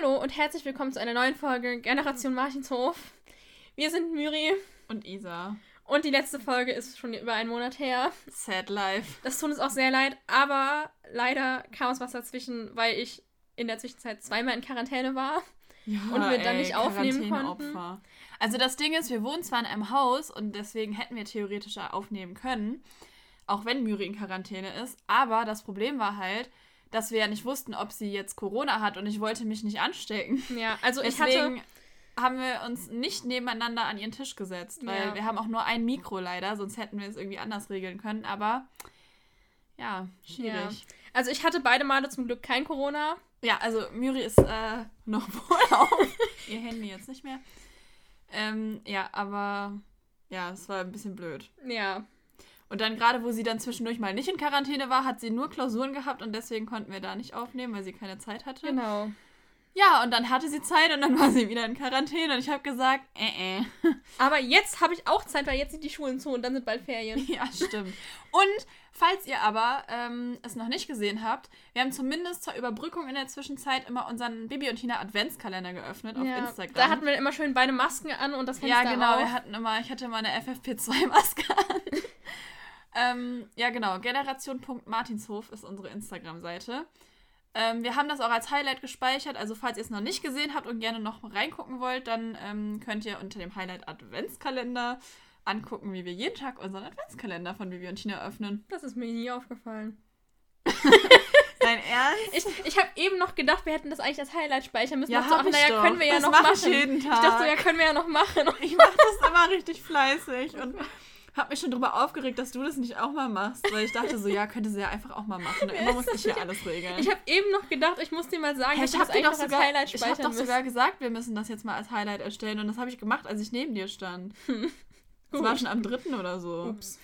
Hallo und herzlich willkommen zu einer neuen Folge Generation Martinshof. Wir sind Myri Und Isa. und die letzte Folge ist schon über einen Monat her. Sad Life. Das tut uns auch sehr leid, aber leider kam uns was dazwischen, weil ich in der Zwischenzeit zweimal in Quarantäne war. Ja, Und wir dann nicht aufnehmen Quarantäneopfer. Also das Ding ist, wir wohnen zwar in einem Haus und deswegen hätten wir theoretisch aufnehmen können, auch wenn Myri in Quarantäne ist. Aber das Problem war halt, dass wir ja nicht wussten, ob sie jetzt Corona hat und ich wollte mich nicht anstecken. Ja, also ich hatte. Haben wir uns nicht nebeneinander an ihren Tisch gesetzt, weil Ja. wir haben auch nur ein Mikro leider, sonst hätten wir es irgendwie anders regeln können. Aber ja, schwierig. Also ich hatte beide Male zum Glück kein Corona. Ja, also Myri ist äh, noch wohl auf. Ihr Handy jetzt nicht mehr. Ähm, ja, aber ja, es war ein bisschen blöd. Ja. Und dann gerade, wo sie dann zwischendurch mal nicht in Quarantäne war, hat sie nur Klausuren gehabt und deswegen konnten wir da nicht aufnehmen, weil sie keine Zeit hatte. Genau. Ja, und dann hatte sie Zeit und dann war sie wieder in Quarantäne und ich habe gesagt, äh, äh. Aber jetzt habe ich auch Zeit, weil jetzt sind die Schulen zu und dann sind bald Ferien. Ja, stimmt. Und falls ihr aber ähm, es noch nicht gesehen habt, wir haben zumindest zur Überbrückung in der Zwischenzeit immer unseren Bibi und Tina Adventskalender geöffnet auf Ja, Instagram. Da hatten wir immer schön beide Masken an und das Fenster Ja, genau. auf. Wir hatten immer, ich hatte immer eine FFP2-Maske an. ähm, ja, genau. Generation.martinshof ist unsere Instagram-Seite. Ähm, wir haben das auch als Highlight gespeichert. Also, falls ihr es noch nicht gesehen habt und gerne noch reingucken wollt, dann ähm, könnt ihr unter dem Highlight Adventskalender angucken, wie wir jeden Tag unseren Adventskalender von Bibi und Tina öffnen. Das ist mir nie aufgefallen. Dein Ernst? Ich, ich habe eben noch gedacht, wir hätten das eigentlich als Highlight speichern müssen. Ja, Dachte ach, ich naja, doch. können wir ja Das noch mach machen. ich jeden Ich dachte so, Tag. ja, können wir ja noch machen. Ich mache das immer richtig fleißig und habe mich schon darüber aufgeregt, dass du das nicht auch mal machst, weil ich dachte so, ja, könnte sie ja einfach auch mal machen. Immer muss ich hier alles regeln. Ich habe eben noch gedacht, ich muss dir mal sagen, Hey, dass ich habe dir doch sogar, Highlight ich hab doch sogar gesagt, wir müssen das jetzt mal als Highlight erstellen und das habe ich gemacht, als ich neben dir stand. Das war schon am dritten oder so. Ups.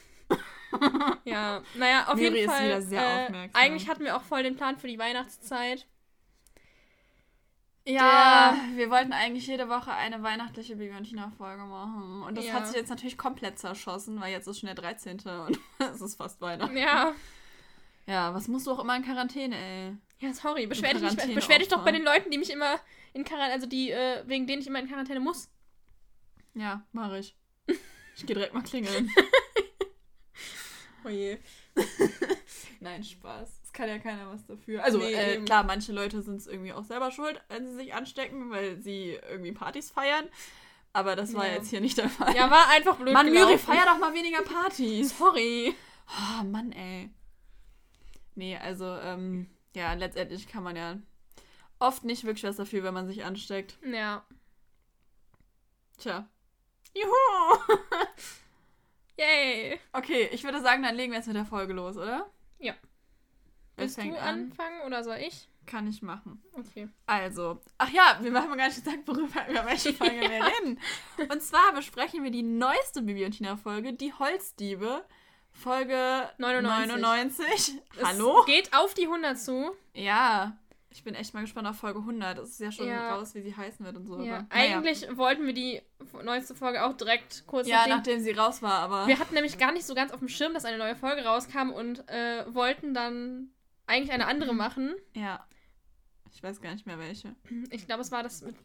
ja, naja, auf Miri jeden ist Fall. wieder sehr äh, aufmerksam. Eigentlich hatten wir auch voll den Plan für die Weihnachtszeit. Ja, wir wollten eigentlich jede Woche eine weihnachtliche Bibi und Tina Folge machen und das Ja. hat sich jetzt natürlich komplett zerschossen, weil jetzt ist schon der 13. und es ist fast Weihnachten. Ja. Ja, was musst du auch immer in Quarantäne, ey? Ja, sorry, beschwer dich, nicht, beschwer dich doch bei den Leuten, die mich immer in Quarantäne, also die, äh, wegen denen ich immer in Quarantäne muss. Ja, mache ich. Ich gehe direkt mal klingeln. Oh je. Nein, Spaß. Kann ja keiner was dafür. Also, Nee, äh, klar, manche Leute sind es irgendwie auch selber schuld, wenn sie sich anstecken, weil sie irgendwie Partys feiern. Aber das war Ja. jetzt hier nicht der Fall. Ja, war einfach blöd Mann, Müri, feier doch mal weniger Partys. Sorry. Oh, Mann, ey. Nee, also, ähm, ja, letztendlich kann man ja oft nicht wirklich was dafür, wenn man sich ansteckt. Ja. Tja. Juhu! Yay. Okay, ich würde sagen, dann legen wir jetzt mit der Folge los, oder? Ja. Willst du fängt an? anfangen oder soll ich? Kann ich machen. Okay. Also, ach ja, wir haben gar nicht gesagt, worüber über welche Folge wir reden. Und zwar besprechen wir die neueste Bibi und Tina Folge, die Holzdiebe, Folge 99. 99. Es Hallo? geht auf die 100 zu. Ja, ich bin echt mal gespannt auf Folge 100. Es ist ja schon Ja. raus, wie sie heißen wird und so. Ja. aber. Eigentlich wollten wir die neueste Folge auch direkt kurz Ja, nachdem- nachdem sie raus war, aber. Wir hatten nämlich gar nicht so ganz auf dem Schirm, dass eine neue Folge rauskam und äh, wollten dann eigentlich eine andere machen. Ja. Ich weiß gar nicht mehr welche. Ich glaube, es war das mit.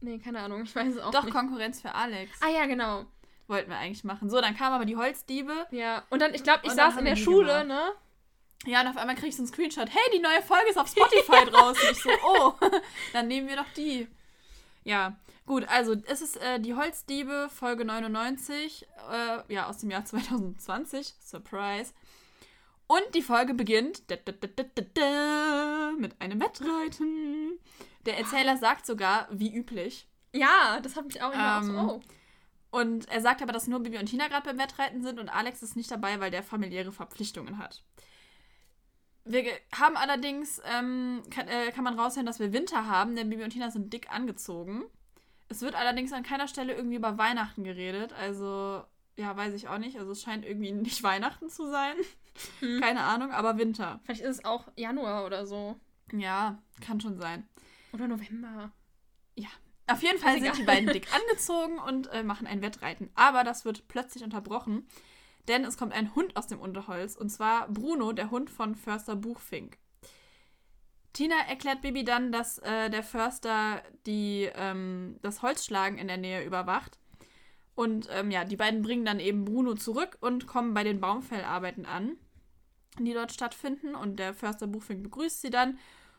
Nee, keine Ahnung, ich weiß es auch Doch, nicht. Konkurrenz für Alex. Ah ja, genau. Wollten wir eigentlich machen. So, dann kamen aber die Holzdiebe. Ja. Und dann, ich glaube, ich Und saß in der Schule, gemacht. ne? Ja, und auf einmal kriegst du einen Screenshot. Hey, die neue Folge ist auf Spotify draußen. Ich so, oh, dann nehmen wir doch die. Ja, gut, also es ist äh, die Holzdiebe, Folge 99, äh, ja, aus dem Jahr 2020. Surprise. Und die Folge beginnt da, da, da, mit einem Wettreiten. Der Erzähler sagt sogar, wie üblich. Ja, das hat mich auch immer Ähm, auch so. Oh. Und er sagt aber, dass nur Bibi und Tina gerade beim Wettreiten sind und Alex ist nicht dabei, weil der familiäre Verpflichtungen hat. Wir haben allerdings, ähm, kann, äh, kann man raushören, dass wir Winter haben, denn Bibi und Tina sind dick angezogen. Es wird allerdings an keiner Stelle irgendwie über Weihnachten geredet, also ja, weiß ich auch nicht. Also es scheint irgendwie nicht Weihnachten zu sein. Hm. Keine Ahnung, aber Winter. Vielleicht ist es auch Januar oder so. Ja, kann schon sein. Oder November. Auf jeden Fall sind die beiden dick angezogen und äh, machen ein Wettreiten. Aber das wird plötzlich unterbrochen, denn es kommt ein Hund aus dem Unterholz. Und zwar Bruno, der Hund von Förster Buchfink. Tina erklärt Bibi dann, dass äh, der Förster die, ähm, das Holzschlagen in der Nähe überwacht. Und ähm, ja, die beiden bringen dann eben Bruno zurück und kommen bei den Baumfellarbeiten an, die dort stattfinden. Und der Förster Buchfink begrüßt sie dann,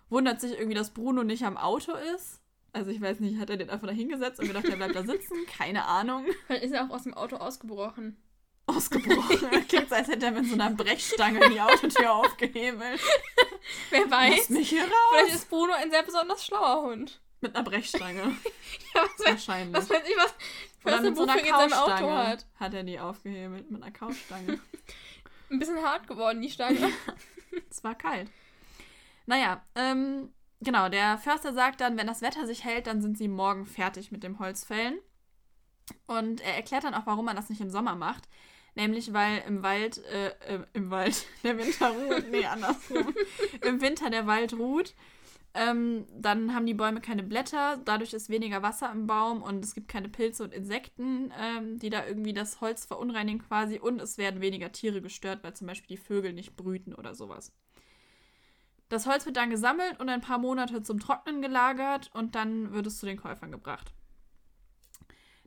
wundert sich irgendwie, dass Bruno nicht am Auto ist. Also ich weiß nicht, hat er den einfach da hingesetzt und gedacht, er bleibt da sitzen? Keine Ahnung. Vielleicht ist er auch aus dem Auto ausgebrochen. Ausgebrochen. Klingt als hätte er mit so einer Brechstange die Autotür aufgehebelt. Wer weiß. Mich hier raus. Vielleicht ist Bruno ein sehr besonders schlauer Hund. Mit einer Brechstange. Ja, was Wahrscheinlich. was weiß ich, was Oder mit so einer Couchstange hat. hat er die aufgehebelt. Mit einer Couchstange. Ein bisschen hart geworden, die Stange. es war kalt. Naja, ähm, genau, der Förster sagt dann, wenn das Wetter sich hält, dann sind sie morgen fertig mit dem Holzfällen. Und er erklärt dann auch, warum man das nicht im Sommer macht. Nämlich, weil im Wald, äh, äh, im Wald, der Winter ruht, nee, andersrum. Im Winter der Wald ruht. Ähm, dann haben die Bäume keine Blätter, dadurch ist weniger Wasser im Baum und es gibt keine Pilze und Insekten, ähm, die da irgendwie das Holz verunreinigen quasi. Und es werden weniger Tiere gestört, weil zum Beispiel die Vögel nicht brüten oder sowas. Das Holz wird dann gesammelt und ein paar Monate zum Trocknen gelagert und dann wird es zu den Käufern gebracht.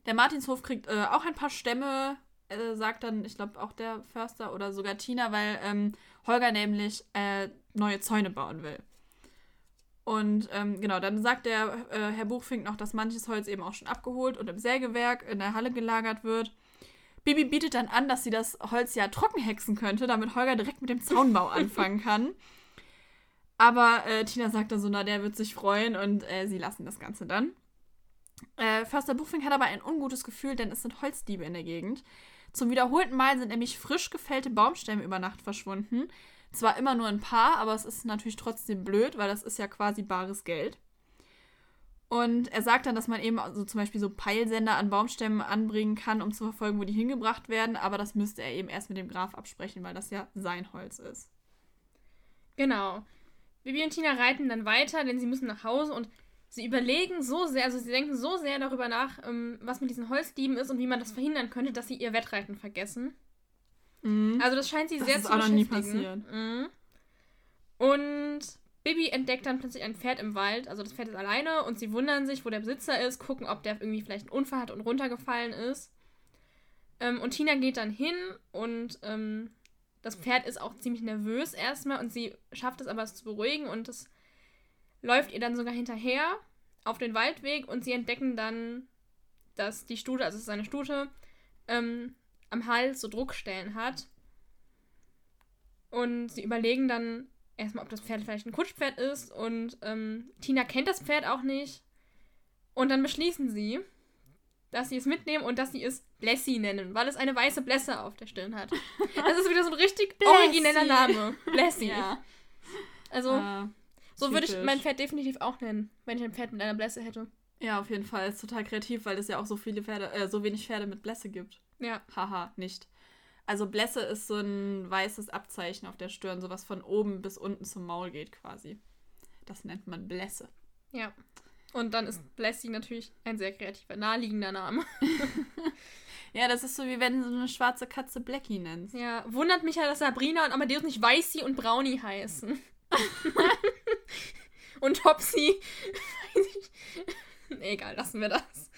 Der Martinshof kriegt äh, auch ein paar Stämme, äh, sagt dann, ich glaube, auch der Förster oder sogar Tina, weil ähm, Holger nämlich äh, neue Zäune bauen will. Und ähm, genau, dann sagt der äh, Herr Buchfink noch, dass manches Holz eben auch schon abgeholt und im Sägewerk in der Halle gelagert wird. Bibi bietet dann an, dass sie das Holz ja trocken hexen könnte, damit Holger direkt mit dem Zaunbau anfangen kann. Aber äh, Tina sagt dann so, na, der wird sich freuen und äh, sie lassen das Ganze dann. Äh, Förster Buchfink hat aber ein ungutes Gefühl, denn es sind Holzdiebe in der Gegend. Zum wiederholten Mal sind nämlich frisch gefällte Baumstämme über Nacht verschwunden. Zwar immer nur ein paar, aber es ist natürlich trotzdem blöd, weil das ist ja quasi bares Geld. Und er sagt dann, dass man eben also zum Beispiel so Peilsender an Baumstämmen anbringen kann, um zu verfolgen, wo die hingebracht werden, aber das müsste er eben erst mit dem Graf absprechen, weil das ja sein Holz ist. Genau. Bibi und Tina reiten dann weiter, denn sie müssen nach Hause und sie überlegen so sehr, also sie denken so sehr darüber nach, ähm, was mit diesen Holzdieben ist und wie man das verhindern könnte, dass sie ihr Wettreiten vergessen. Mhm. Also das scheint sie Das sehr ist zu auch noch nie passiert. Mhm. Und Bibi entdeckt dann plötzlich ein Pferd im Wald, also das Pferd ist alleine und sie wundern sich, wo der Besitzer ist, gucken, ob der irgendwie vielleicht einen Unfall hat und runtergefallen ist. Ähm, und Tina geht dann hin und ähm, das Pferd ist auch ziemlich nervös erstmal und sie schafft es aber, es zu beruhigen und es läuft ihr dann sogar hinterher auf den Waldweg und sie entdecken dann, dass die Stute, also es ist eine Stute, ähm, am Hals so Druckstellen hat. Und sie überlegen dann erstmal, ob das Pferd vielleicht ein Kutschpferd ist und ähm, Tina kennt das Pferd auch nicht. Und dann beschließen sie, dass sie es mitnehmen und dass sie es Blessie nennen, weil es eine weiße Blässe auf der Stirn hat. Das ist wieder so ein richtig origineller. Name. Blessie. Ja. Also, Äh, so würde ich mein Pferd definitiv auch nennen, wenn ich ein Pferd mit einer Blässe hätte. ja, auf jeden Fall. Ist total kreativ, weil es ja auch so viele Pferde, äh, so wenig Pferde mit Blässe gibt. Ja. Haha, nicht. Also Blässe ist so ein weißes Abzeichen auf der Stirn, so was von oben bis unten zum Maul geht quasi. Das nennt man Blässe. Ja. Und dann ist Blessie natürlich ein sehr kreativer, naheliegender Name. Ja, das ist so wie wenn du so eine schwarze Katze Blackie nennst. Ja, wundert mich ja, dass Sabrina und Amadeus nicht Weißi und Brownie heißen. und Topsy. Egal, lassen wir das.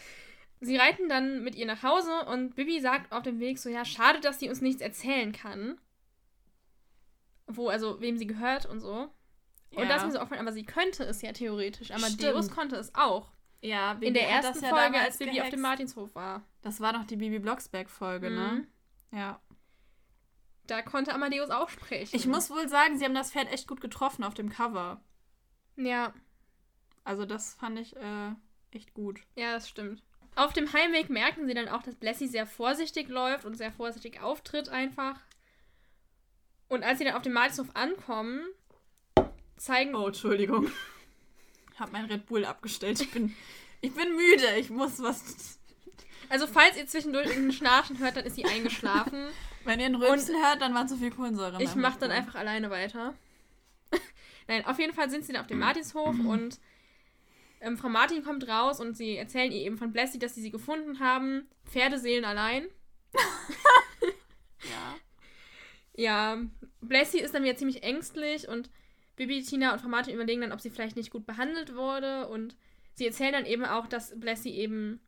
Sie reiten dann mit ihr nach Hause und Bibi sagt auf dem Weg so, ja, schade, dass sie uns nichts erzählen kann. Wo, also, wem sie gehört und so. Und das ist mir so aufgefallen, aber sie könnte es ja theoretisch. Amadeus Stimmt. konnte es auch. Ja, In der ersten ja Folge, als Bibi auf gehext. dem Martinshof war. Das war noch die Bibi Blocksberg-Folge, ne? Mhm. Ja. Da konnte Amadeus auch sprechen. Ich muss wohl sagen, sie haben das Pferd echt gut getroffen auf dem Cover. Ja, Also das fand ich äh, echt gut. Ja, das stimmt. Auf dem Heimweg merken sie dann auch, dass Blessie sehr vorsichtig läuft und sehr vorsichtig auftritt einfach. Und als sie dann auf dem Martinshof ankommen, zeigen... Oh, Entschuldigung. Ich habe mein Red Bull abgestellt. Ich bin, ich bin müde. Ich muss was. Also falls ihr zwischendurch irgendein Schnarchen hört, dann ist sie eingeschlafen. Wenn ihr einen Rülpsen hört, dann war zu viel Kohlensäure. Ich mach dann einfach alleine weiter. Nein, auf jeden Fall sind sie dann auf dem Martinshof und ähm, Frau Martin kommt raus und sie erzählen ihr eben von Blessie, dass sie sie gefunden haben. Pferdeseelen allein. Ja. Ja, Blessie ist dann wieder ziemlich ängstlich und Bibi, Tina und Frau Martin überlegen dann, ob sie vielleicht nicht gut behandelt wurde und sie erzählen dann eben auch, dass Blessy eben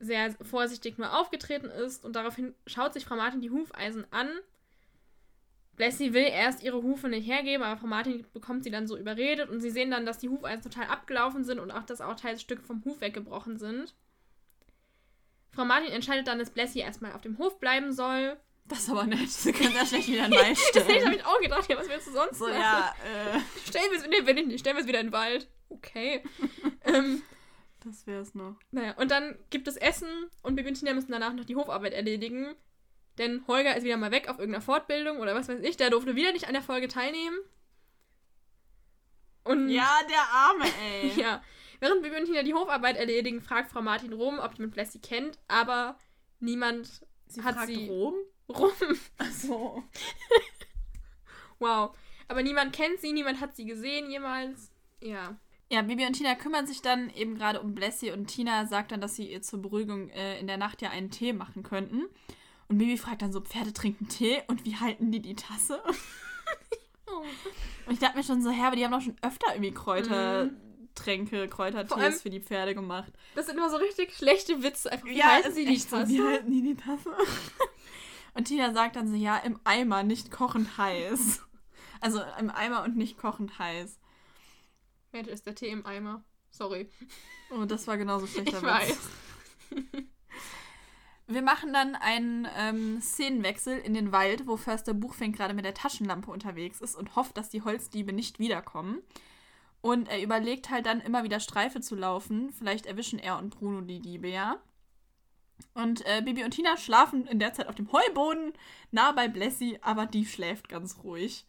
sehr vorsichtig nur aufgetreten ist und daraufhin schaut sich Frau Martin die Hufeisen an. Blessy will erst ihre Hufe nicht hergeben, aber Frau Martin bekommt sie dann so überredet und sie sehen dann, dass die Hufeisen total abgelaufen sind und auch, dass auch Teilstück vom Huf weggebrochen sind. Frau Martin entscheidet dann, dass Blessy erstmal auf dem Hof bleiben soll. Das ist aber nett. Sie können da schlecht wieder ein Wald stellen. das habe ich auch gedacht. Ja, was willst du sonst So, machen? ja, äh, Stellen wir es nee, will ich nicht. Stellen wir es wieder in den Wald. Okay. ähm, das wär's noch. naja, und dann gibt es Essen und Bibi und Tina müssen danach noch die Hofarbeit erledigen. Denn Holger ist wieder mal weg auf irgendeiner Fortbildung oder was weiß ich. Der durfte wieder nicht an der Folge teilnehmen. Und Ja, der Arme, ey. ja. Während Bibi und Tina die Hofarbeit erledigen, fragt Frau Martin rum, ob jemand Blessy kennt, aber niemand Sie hat fragt sie Rom? rum. Achso. Wow. Aber niemand kennt sie, niemand hat sie gesehen jemals. Ja. Ja, Bibi und Tina kümmern sich dann eben gerade um Blessy und Tina sagt dann, dass sie ihr zur Beruhigung äh, in der Nacht ja einen Tee machen könnten. Und Bibi fragt dann so, Pferde trinken Tee und wie halten die die Tasse? Und ich dachte mir schon so, ja, aber die haben doch schon öfter irgendwie Kräutertränke, Vor allem- Kräutertees für die Pferde gemacht. Das sind immer so richtig schlechte Witze. Einfach, wie halten ist sie die echt so, Tasse? Wie halten die die Tasse? und Tina sagt dann so, ja, im Eimer, nicht kochend heiß. Also im Eimer und nicht kochend heiß. Mensch, ist der Tee im Eimer. Sorry. Oh, das war genauso schlechter Ich Witz. weiß. Wir machen dann einen ähm, Szenenwechsel in den Wald, wo Förster Buchfink gerade mit der Taschenlampe unterwegs ist und hofft, dass die Holzdiebe nicht wiederkommen. Und er überlegt halt dann immer wieder Streife zu laufen. Vielleicht erwischen er und Bruno die Diebe, ja. Und äh, Bibi und Tina schlafen in der Zeit auf dem Heuboden, nah bei Blessy, aber die schläft ganz ruhig.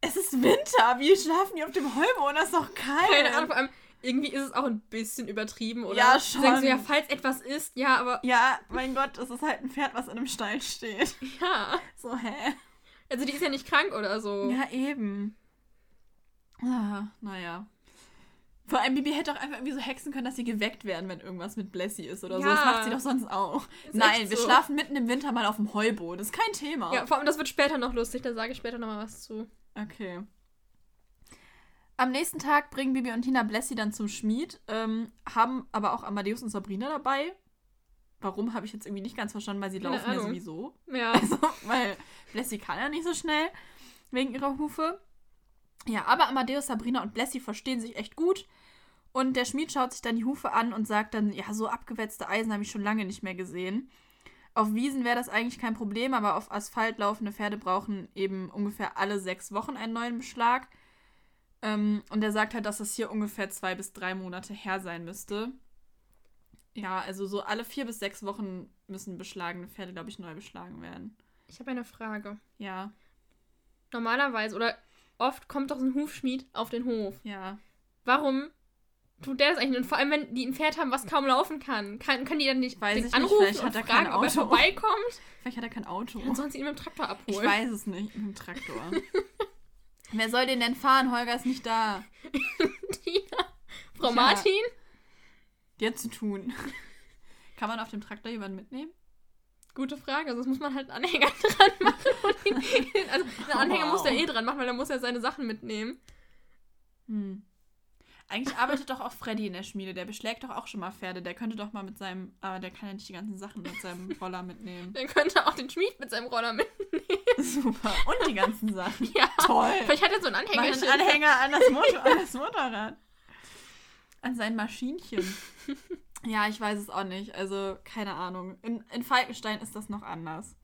Es ist Winter, wie schlafen die auf dem Heuboden? Das ist doch kalt. Keine Ahnung, vor allem, irgendwie ist es auch ein bisschen übertrieben, oder? Ja, Sie Sagen so, schon. ja, falls etwas ist, ja, aber Ja, mein Gott, es ist halt ein Pferd, was in einem Stall steht. ja. So, hä? Also die ist ja nicht krank oder so. Ja, eben. Ah, naja. Vor allem, Bibi hätte auch einfach irgendwie so hexen können, dass sie geweckt werden, wenn irgendwas mit Blessy ist oder so. Das Ja. macht sie doch sonst auch. Ist Nein, wir so. schlafen mitten im Winter mal auf dem Heuboden. Das ist kein Thema. Ja, vor allem, das wird später noch lustig, da sage ich später nochmal was zu. Okay. Am nächsten Tag bringen Bibi und Tina Blessy dann zum Schmied, ähm, haben aber auch Amadeus und Sabrina dabei. Warum, habe ich jetzt irgendwie nicht ganz verstanden, weil sie Keine laufen ja Ahnung. sowieso. Ja. Also, weil Blessy kann ja nicht so schnell wegen ihrer Hufe. Ja, aber Amadeus, Sabrina und Blessy verstehen sich echt gut. Und der Schmied schaut sich dann die Hufe an und sagt dann, ja, so abgewetzte Eisen habe ich schon lange nicht mehr gesehen. Auf Wiesen wäre das eigentlich kein Problem, aber auf Asphalt laufende Pferde brauchen eben ungefähr alle sechs Wochen einen neuen Beschlag. Ähm, und er sagt halt, dass das hier ungefähr zwei bis drei Monate her sein müsste. Ja, also so alle vier bis sechs Wochen müssen beschlagene Pferde, glaube ich, neu beschlagen werden. Ich habe eine Frage. Ja, Normalerweise oder oft kommt doch so ein Hufschmied auf den Hof. ja. Warum tut der das eigentlich? Und vor allem, wenn die ein Pferd haben, was kaum laufen kann, kann können die dann nicht Weiß den ich nicht, anrufen vielleicht und hat er fragen, kein ob er vorbeikommt? Vielleicht hat er kein Auto. Und sonst ihn mit dem Traktor Ich abholen. weiß es nicht, mit dem Traktor. Wer soll den denn fahren? Holger ist nicht da. Tina. Frau Ja. Martin? Der hat zu tun. Kann man auf dem Traktor jemanden mitnehmen? Gute Frage. Sonst muss man halt einen Anhänger dran machen. Also einen Anhänger Wow. muss der eh dran machen, weil er muss ja seine Sachen mitnehmen. Hm. Eigentlich arbeitet doch auch Freddy in der Schmiede. Der beschlägt doch auch schon mal Pferde. Der könnte doch mal mit seinem. Aber der kann ja nicht die ganzen Sachen mit seinem Roller mitnehmen. Der könnte auch den Schmied mit seinem Roller mitnehmen. Super. Und die ganzen Sachen. Ja. Toll. Vielleicht hat er so einen Mach Anhänger. einen Anhänger an das, Motor, an das Motorrad. An sein Maschinchen. Ja, ich weiß es auch nicht. Also, keine Ahnung. In, in Falkenstein ist das noch anders.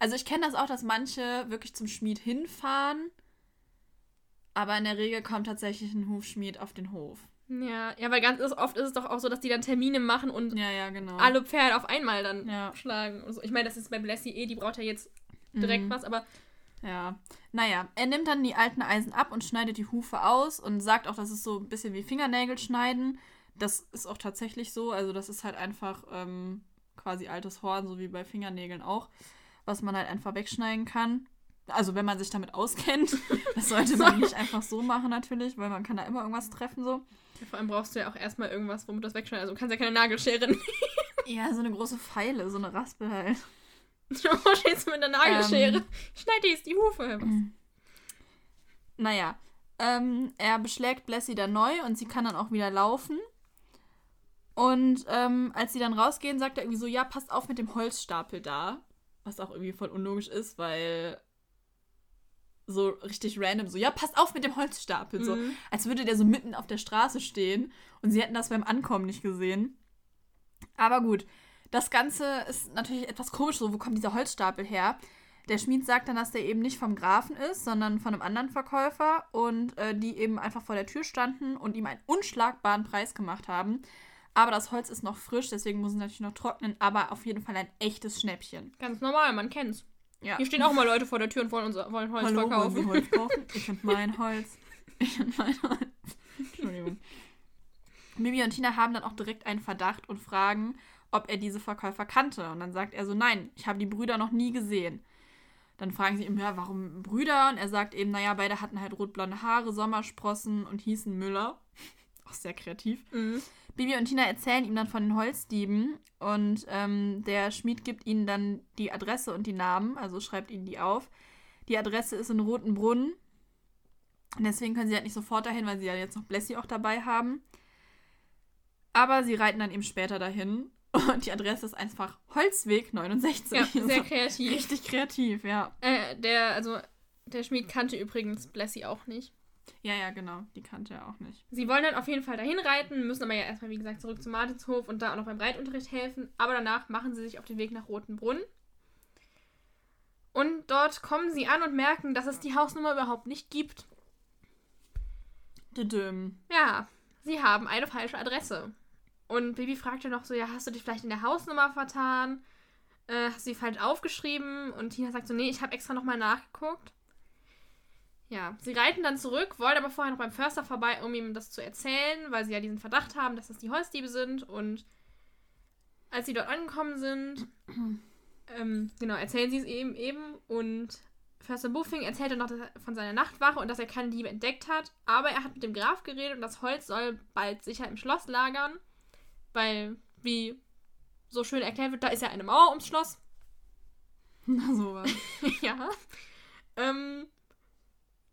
Also, ich kenne das auch, dass manche wirklich zum Schmied hinfahren. Aber in der Regel kommt tatsächlich ein Hufschmied auf den Hof. Ja, ja, weil ganz oft ist es doch auch so, dass die dann Termine machen und Ja, ja, genau. alle Pferde auf einmal dann Ja. schlagen. Und so. Ich meine, das ist bei Blessy eh, die braucht ja jetzt direkt Mhm. was, aber Ja. Naja, er nimmt dann die alten Eisen ab und schneidet die Hufe aus und sagt auch, das ist so ein bisschen wie Fingernägel schneiden. Das ist auch tatsächlich so. Also, das ist halt einfach ähm, quasi altes Horn, so wie bei Fingernägeln auch, was man halt einfach wegschneiden kann. Also, wenn man sich damit auskennt. Das sollte man nicht einfach so machen, natürlich, weil man kann da immer irgendwas treffen, so. vor allem brauchst du ja auch erstmal irgendwas, womit du das wegschneiden. Also du kannst ja keine Nagelschere nehmen. Ja, so eine große Pfeile, so eine Raspel halt. Du stehst du mit einer Nagelschere. Ähm. Schneid dir jetzt die Hufe. Naja, ähm, er beschlägt Blessy dann neu und sie kann dann auch wieder laufen. Und ähm, als sie dann rausgehen, sagt er irgendwie so, ja, passt auf mit dem Holzstapel da. Was auch irgendwie voll unlogisch ist, weil so richtig random, so, ja, passt auf mit dem Holzstapel. So, Mhm. als würde der so mitten auf der Straße stehen und sie hätten das beim Ankommen nicht gesehen. Aber gut, das Ganze ist natürlich etwas komisch, so, wo kommt dieser Holzstapel her? Der Schmied sagt dann, dass der eben nicht vom Grafen ist, sondern von einem anderen Verkäufer und äh, die eben einfach vor der Tür standen und ihm einen unschlagbaren Preis gemacht haben. Aber das Holz ist noch frisch, deswegen muss es natürlich noch trocknen, aber auf jeden Fall ein echtes Schnäppchen. Ganz normal, man kennt's. Ja. Hier stehen auch mal Leute vor der Tür und wollen, unser, wollen Holz Hallo, verkaufen. wollen Holz kaufen? Ich und mein Holz. Ich und mein Holz. Entschuldigung. Mimi und Tina haben dann auch direkt einen Verdacht und fragen, ob er diese Verkäufer kannte. Und dann sagt er so, nein, ich habe die Brüder noch nie gesehen. Dann fragen sie ihn, ja, warum Brüder? Und er sagt eben, naja, beide hatten halt rotblonde Haare, Sommersprossen und hießen Müller. Auch sehr kreativ. Mhm. Bibi und Tina erzählen ihm dann von den Holzdieben und ähm, der Schmied gibt ihnen dann die Adresse und die Namen, also schreibt ihnen die auf. Die Adresse ist in Rotenbrunn. Und deswegen können sie halt nicht sofort dahin, weil sie ja jetzt noch Blessy auch dabei haben. Aber sie reiten dann eben später dahin. Und die Adresse ist einfach Holzweg 69. Ja, sehr Also kreativ. Richtig kreativ, ja. Äh, der, also, der Schmied kannte übrigens Blessy auch nicht. Ja, ja, genau. Die kannte er auch nicht. Sie wollen dann auf jeden Fall dahin reiten, müssen aber ja erstmal, wie gesagt, zurück zum Martinshof und da auch noch beim Reitunterricht helfen. Aber danach machen sie sich auf den Weg nach Rotenbrunn. Und dort kommen sie an und merken, dass es die Hausnummer überhaupt nicht gibt. Düdüm. Ja, sie haben eine falsche Adresse. Und Baby fragt ja noch so, ja, hast du dich vielleicht in der Hausnummer vertan? Äh, hast du sie falsch aufgeschrieben? Und Tina sagt so, nee, ich habe extra nochmal nachgeguckt. Ja, sie reiten dann zurück, wollen aber vorher noch beim Förster vorbei, um ihm das zu erzählen, weil sie ja diesen Verdacht haben, dass das die Holzdiebe sind. Und als sie dort angekommen sind, ähm, genau, erzählen sie es eben eben und Förster Buffing erzählt dann noch von seiner Nachtwache und dass er keine Diebe entdeckt hat, aber er hat mit dem Graf geredet und das Holz soll bald sicher im Schloss lagern, weil, wie so schön erklärt wird, da ist ja eine Mauer ums Schloss. Na, sowas. ja. Ähm,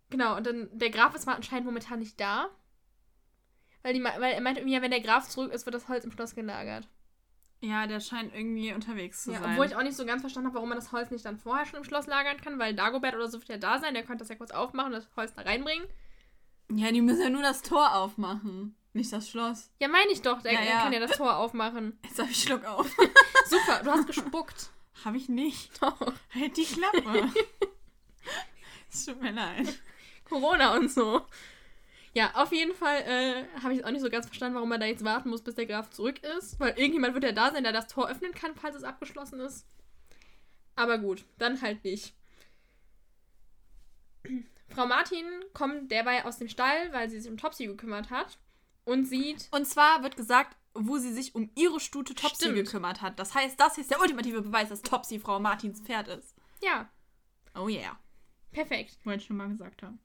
genau, und dann der Graf ist mal anscheinend momentan nicht da. Weil, die, weil er meinte irgendwie, ja, wenn der Graf zurück ist, wird das Holz im Schloss gelagert. Ja, der scheint irgendwie unterwegs zu Ja, sein. obwohl ich auch nicht so ganz verstanden habe, warum man das Holz nicht dann vorher schon im Schloss lagern kann, weil Dagobert oder so wird ja da sein, der könnte das ja kurz aufmachen und das Holz da reinbringen. Ja, die müssen ja nur das Tor aufmachen, nicht das Schloss. Ja, meine ich doch, der Ja, ja. kann ja das Tor aufmachen. Jetzt hab ich Schluck auf. Super, du hast gespuckt. Hab ich nicht. Doch. Halt die Klappe. Es tut mir leid. Corona und so. Ja, auf jeden Fall äh, habe ich auch nicht so ganz verstanden, warum man da jetzt warten muss, bis der Graf zurück ist. Weil irgendjemand wird ja da sein, der das Tor öffnen kann, falls es abgeschlossen ist. Aber gut, dann halt nicht. Frau Martin kommt derweil aus dem Stall, weil sie sich um Topsy gekümmert hat. Und sieht. Und zwar wird gesagt, wo sie sich um ihre Stute Topsy Stimmt. gekümmert hat. Das heißt, das ist der ultimative Beweis, dass Topsy Frau Martins Pferd ist. Ja, Oh yeah. perfekt. Wollte ich schon mal gesagt haben.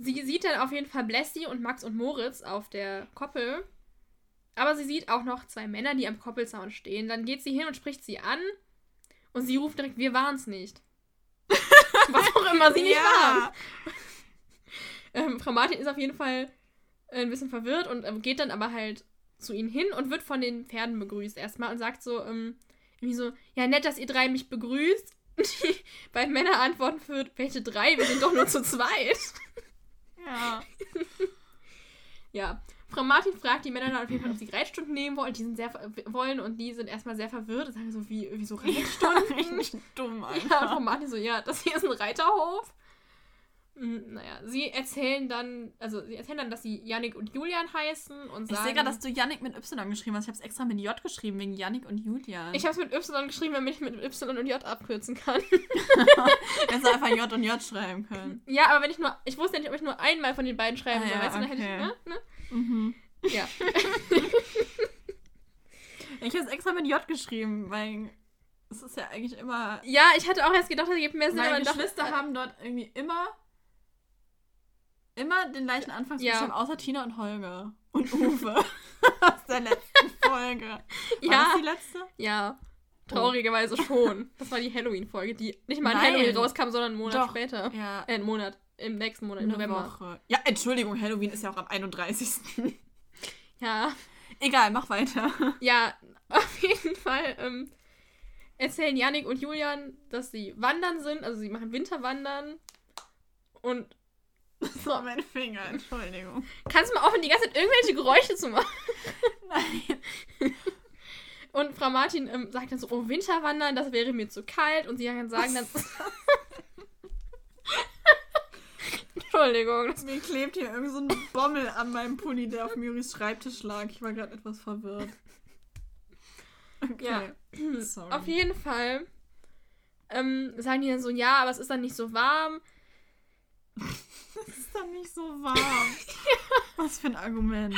Sie sieht dann auf jeden Fall Blessy und Max und Moritz auf der Koppel. Aber sie sieht auch noch zwei Männer, die am Koppelzaun stehen. Dann geht sie hin und spricht sie an. Und sie ruft direkt, wir waren's nicht. Was auch immer sie nicht waren. Ähm, Frau Martin ist auf jeden Fall ein bisschen verwirrt und ähm, geht dann aber halt zu ihnen hin und wird von den Pferden begrüßt erstmal und sagt so, ähm, irgendwie so, ja, nett, dass ihr drei mich begrüßt. Die beiden Männer antworten für, welche drei? Wir sind doch nur zu zweit. Ja. Ja. Frau Martin fragt die Männer dann auf jeden Fall, ob sie Reitstunden nehmen wollen. Die sind sehr wollen und die sind erstmal sehr verwirrt und sagen so, wie, wie so Reitstunden? Richtig dumm, ja, und Alter. Frau Martin so, ja, das hier ist ein Reiterhof. Hm, Naja, sie erzählen dann, also sie erzählen dann, dass sie Yannick und Julian heißen und Ich sagen. sehe gerade, dass du Yannick mit Y geschrieben hast. Ich habe es extra mit J geschrieben, wegen Yannick und Julian. ich habe es mit Y geschrieben, damit ich mit Y und J abkürzen kann. Hättest du einfach J und J schreiben können. ja, aber wenn ich nur, ich wusste ja nicht, ob ich nur einmal von den beiden schreiben Ah, soll, ja, weißt du, dann hätte ich, okay. ne? ne? Mhm. Ja. Ich habe es extra mit J geschrieben, weil es ist ja eigentlich immer. Ja, ich hatte auch erst gedacht, es gibt mehr Sinn, Meine aber doch- Geschwister haben dort irgendwie immer immer den gleichen Anfangsbuchstaben, Ja. außer Tina und Holger. Und Uwe. Aus der letzten Folge. War Ja. das die letzte? Ja, traurigerweise schon. Das war die Halloween-Folge, die nicht mal Nein. Halloween rauskam, sondern einen Monat Doch. später. Ja. Äh, einen Monat. im nächsten Monat, im Eine November. Woche. Ja, Entschuldigung, Halloween ist ja auch am 31. Ja. Egal, mach weiter. Ja, auf jeden Fall ähm, erzählen Yannick und Julian, dass sie wandern sind, also sie machen Winterwandern. Und Das war mein Finger, Entschuldigung. kannst du mal aufhören, die ganze Zeit irgendwelche Geräusche zu machen? Nein. Und Frau Martin ähm, sagt dann so, oh, Winterwandern, das wäre mir zu kalt. Und sie sagen dann... Entschuldigung. Mir klebt hier irgend so ein Bommel an meinem Pulli, der auf Miris Schreibtisch lag. Ich war gerade etwas verwirrt. Okay. Sorry. auf jeden Fall ähm, sagen die dann so, ja, aber es ist dann nicht so warm. Es ist dann nicht so warm. Was für ein Argument.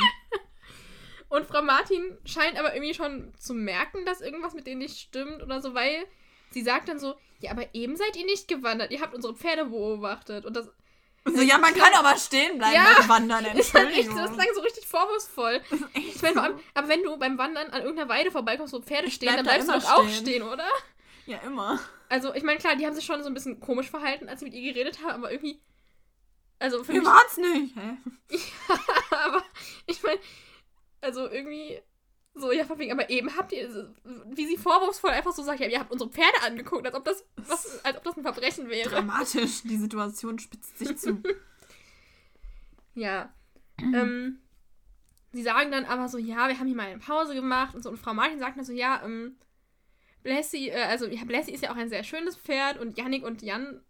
Und Frau Martin scheint aber irgendwie schon zu merken, dass irgendwas mit denen nicht stimmt oder so, weil sie sagt dann so, ja, aber eben seid ihr nicht gewandert, ihr habt unsere Pferde beobachtet. Und das So, ja, man kann aber stehen bleiben Ja, beim Wandern, ist dann echt, Entschuldigung. das klang so richtig vorwurfsvoll. echt Ich meine, vor allem, aber wenn du beim Wandern an irgendeiner Weide vorbeikommst, wo Pferde stehen, dann da bleibst du doch auch stehen. stehen, oder? Ja, immer. Also, ich meine, klar, die haben sich schon so ein bisschen komisch verhalten, als sie mit ihr geredet haben, aber irgendwie. Also, für Wir mich. waren's nicht. Hä? aber ich meine, also irgendwie. So, ja, von wegen, aber eben habt ihr, wie sie vorwurfsvoll einfach so sagt, ja, ihr habt unsere Pferde angeguckt, als ob das, was, als ob das ein Verbrechen wäre. Dramatisch. Die Situation spitzt sich zu. Ja. ähm, sie sagen dann aber so, ja, wir haben hier mal eine Pause gemacht und so. Und Frau Martin sagt dann so, ja, ähm, Blessy, äh, also ja, Blessy ist ja auch ein sehr schönes Pferd und Yannick und Jan.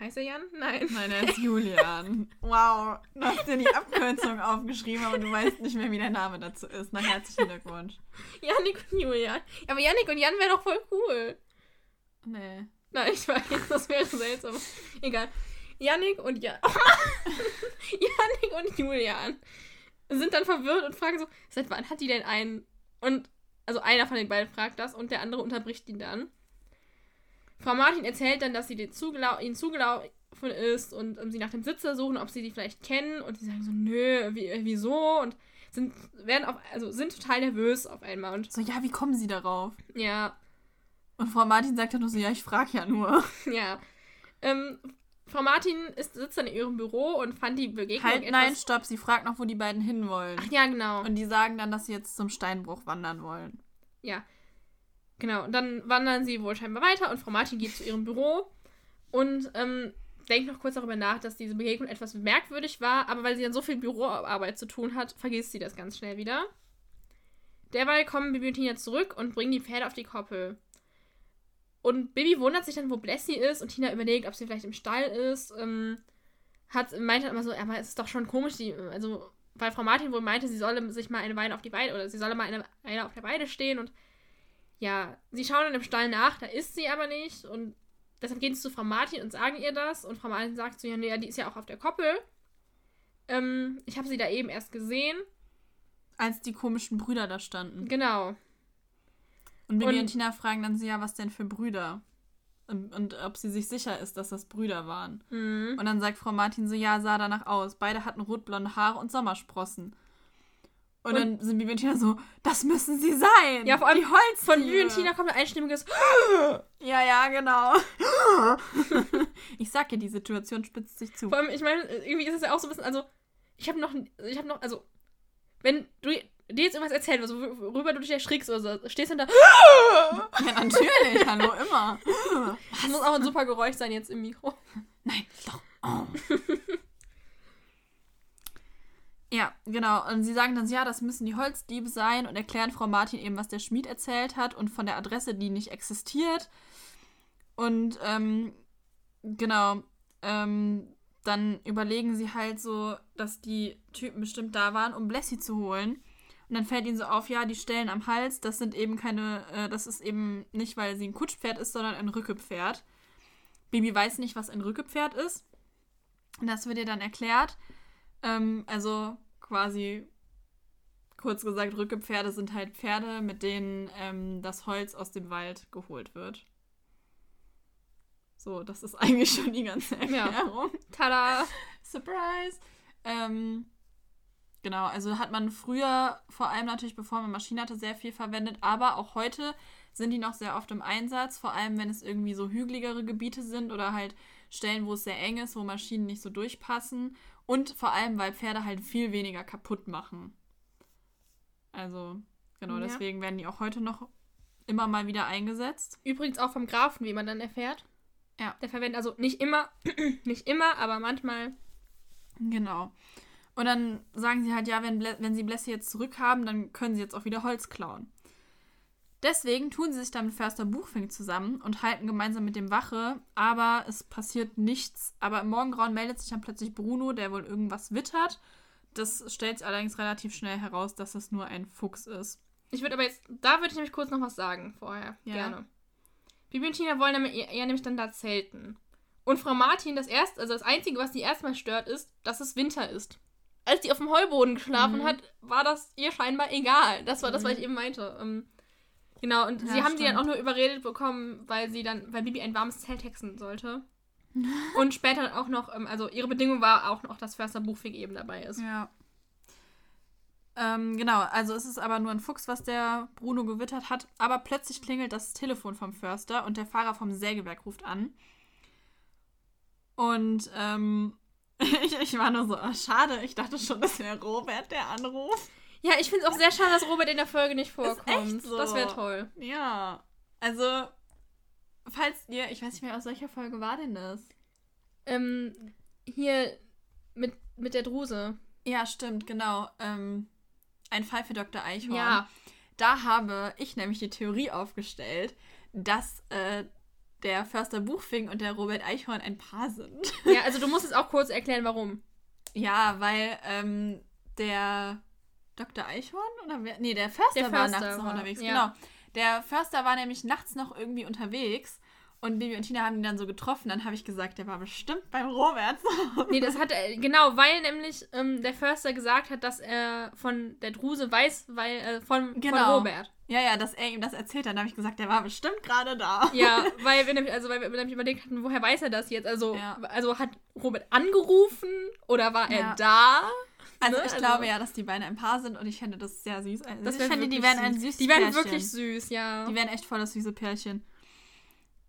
Heißt er Jan? Nein. Nein, er ist Julian. Wow. Du hast dir die Abkürzung aufgeschrieben, aber du weißt nicht mehr, wie der Name dazu ist. Na, herzlichen Glückwunsch. Yannick und Julian. Aber Yannick und Jan wäre doch voll cool. Nee. Nein, ich weiß, das wäre seltsam. Egal. Yannick und Jan. Yannick und Julian sind dann verwirrt und fragen so, seit wann hat die denn einen? Und, also einer von den beiden fragt das und der andere unterbricht ihn dann. Frau Martin erzählt dann, dass sie den zugelau ihnen zugelaufen ist und ähm, sie nach dem Sitzer suchen, ob sie die vielleicht kennen. Und sie sagen so, nö, wie, äh, wieso? Und sind, werden auf, also sind total nervös auf einmal. Und So, ja, wie kommen sie darauf? ja, Und Frau Martin sagt dann nur so, ja, ich frage ja nur. Ja. Ähm, Frau Martin ist, sitzt dann in ihrem Büro und fand die Begegnung Halt, etwas... nein, stopp, sie fragt noch, wo die beiden hinwollen. Ach, ja, genau. Und die sagen dann, dass sie jetzt zum Steinbruch wandern wollen. Ja. Genau. Und dann wandern sie wohl scheinbar weiter und Frau Martin geht zu ihrem Büro und ähm, denkt noch kurz darüber nach, dass diese Begegnung etwas merkwürdig war, aber weil sie dann so viel Büroarbeit zu tun hat, vergisst sie das ganz schnell wieder. Derweil kommen Bibi und Tina zurück und bringen die Pferde auf die Koppel. Und Bibi wundert sich dann, wo Blessy ist und Tina überlegt, ob sie vielleicht im Stall ist. Ähm, hat, meint dann immer so, aber es ist doch schon komisch, die, also, weil Frau Martin wohl meinte, sie solle sich mal eine Weile auf die Weide, oder sie solle mal eine Weile auf der Weide stehen und ja, sie schauen dann im Stall nach, da ist sie aber nicht und deshalb gehen sie zu Frau Martin und sagen ihr das und Frau Martin sagt so, ja, nee, die ist ja auch auf der Koppel. Ähm, ich habe sie da eben erst gesehen. Als die komischen Brüder da standen. Genau. Und Bibi Und- und, Tina fragen dann sie ja, was denn für Brüder? Und, und ob sie sich sicher ist, dass das Brüder waren. Mhm. Und dann sagt Frau Martin so, ja, sah danach aus. Beide hatten rotblonde Haare und Sommersprossen. Und, Und- dann sind Bibi und Tina so, das müssen sie sein. Ja, vor allem die Holz Von Bibi und Tina kommt ein einstimmiges Ja, ja, genau. ich sag dir, die Situation spitzt sich zu. Vor allem, ich meine, irgendwie ist es ja auch so ein bisschen, also, ich habe noch, ich habe noch, also, wenn du dir jetzt irgendwas erzählt wirst, worüber du dich erschrickst oder so, stehst du da, Ja, natürlich. Hallo, immer. das muss auch ein super Geräusch sein jetzt im Mikro. Nein, doch. Oh. ja, genau. Und sie sagen dann, ja, das müssen die Holzdiebe sein und erklären Frau Martin eben, was der Schmied erzählt hat und von der Adresse, die nicht existiert. Und ähm, genau, ähm, dann überlegen sie halt so, dass die Typen bestimmt da waren, um Blessy zu holen. Und dann fällt ihnen so auf, ja, die Stellen am Hals, das sind eben keine, äh, das ist eben nicht, weil sie ein Kutschpferd ist, sondern ein Rückepferd. Bibi weiß nicht, was ein Rückepferd ist. Und das wird ihr dann erklärt. Ähm, also quasi, kurz gesagt, Rückepferde sind halt Pferde, mit denen ähm, das Holz aus dem Wald geholt wird. So, das ist eigentlich schon die ganze Ja. Erklärung. Tada! Surprise! Ähm, genau, also hat man früher, vor allem natürlich bevor man Maschinen hatte, sehr viel verwendet, aber auch heute sind die noch sehr oft im Einsatz, vor allem wenn es irgendwie so hügeligere Gebiete sind oder halt Stellen, wo es sehr eng ist, wo Maschinen nicht so durchpassen und vor allem, weil Pferde halt viel weniger kaputt machen. Also, genau, Ja. deswegen werden die auch heute noch immer mal wieder eingesetzt. Übrigens auch vom Grafen, wie man dann erfährt. Ja. Der verwendet also nicht immer, nicht immer, aber manchmal. Genau. Und dann sagen sie halt, ja, wenn, wenn sie Blessi jetzt zurückhaben, dann können sie jetzt auch wieder Holz klauen. Deswegen tun sie sich dann mit Förster Buchfink zusammen und halten gemeinsam mit dem Wache, aber es passiert nichts. Aber im Morgengrauen meldet sich dann plötzlich Bruno, der wohl irgendwas wittert. Das stellt sich allerdings relativ schnell heraus, dass es nur ein Fuchs ist. Ich würde aber jetzt, da würde ich nämlich kurz noch was sagen vorher. Ja. Gerne. Bibi und Tina wollen nämlich, eher nämlich dann da zelten. Und Frau Martin, das erste, also das Einzige, was die erstmal stört, ist, dass es Winter ist. Als die auf dem Heuboden geschlafen Mhm. hat, war das ihr scheinbar egal. Das war das, was ich eben meinte. Genau, und Ja, sie haben sie dann auch nur überredet bekommen, weil sie dann, weil Bibi ein warmes Zelt hexen sollte. und später auch noch, ähm, also ihre Bedingung war auch noch, dass Förster Buchweg eben dabei ist. Ja. Ähm, genau, also es ist aber nur ein Fuchs, was der Bruno gewittert hat. Aber plötzlich klingelt das Telefon vom Förster und der Fahrer vom Sägewerk ruft an. Und ähm, ich, ich war nur so, ah, schade, ich dachte schon, das wäre Robert, der anruft. Ja, ich finde es auch sehr schade, dass Robert in der Folge nicht vorkommt. echt so. Das wäre toll. Ja, also, falls ihr, ich weiß nicht mehr, aus welcher Folge war denn das? Ähm, hier mit, mit der Druse. Ja, stimmt, genau. Ähm, ein Fall für Dr. Eichhorn. Ja. Da habe ich nämlich die Theorie aufgestellt, dass äh, der Förster Buchfink und der Robert Eichhorn ein Paar sind. Ja, also du musst es auch kurz erklären, warum. ja, weil ähm, der Dr. Eichhorn oder wer? Nee, der Förster, Der war Förster nachts noch war, unterwegs. ja. Genau. Der Förster war nämlich nachts noch irgendwie unterwegs und Bibi und Tina haben ihn dann so getroffen. Dann habe ich gesagt, der war bestimmt beim Robert. Nee, das hat er, genau, weil nämlich ähm, der Förster gesagt hat, dass er von der Druse weiß, weil, äh, von, von Genau. Robert. ja, ja, dass er ihm das erzählt hat. Dann habe ich gesagt, der war bestimmt gerade da. Ja, weil wir nämlich, also weil wir nämlich überlegt hatten, woher weiß er das jetzt? Also, Ja. also hat Robert angerufen oder war er Ja. da? Also Ne? ich Also- glaube ja, dass die beiden ein Paar sind und ich fände das sehr süß. Also Das ich wär finde, die wären ein süß. süßes Die wären Pärchen. wirklich süß, ja. Die wären echt voll das süße Pärchen.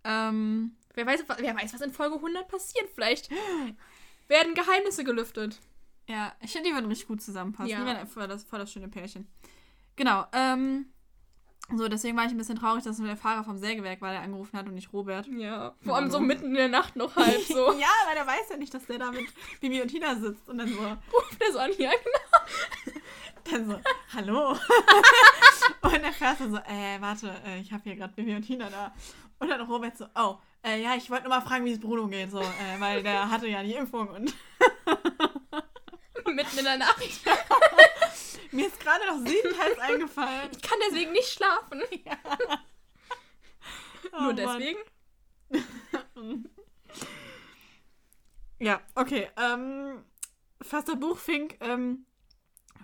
Ähm, Wer weiß, wer weiß, was in Folge 100 passiert. Vielleicht werden Geheimnisse gelüftet. ja, ich finde, die würden richtig gut zusammenpassen. Ja. Die wären voll das, voll das schöne Pärchen. Genau, ähm, so, deswegen war ich ein bisschen traurig, dass nur der Fahrer vom Sägewerk war, der angerufen hat und nicht Robert. Ja. Vor allem so mitten in der Nacht noch halb so. ja, weil der weiß ja nicht, dass der da mit Bibi und Tina sitzt und dann so, Ruft er so an, ja, genau. dann so, hallo. und der Förster so, äh, warte, äh, ich habe hier gerade Bibi und Tina da. Und dann Robert so, oh, äh, ja, ich wollte nur mal fragen, wie es Bruno geht, so, äh, weil der hatte ja die Impfung und Mitten in der Nacht. mir ist gerade noch siebenteils eingefallen. Ich kann deswegen nicht schlafen. Oh, Nur Mann. deswegen. Ja, okay. Ähm, Förster Buchfink ähm,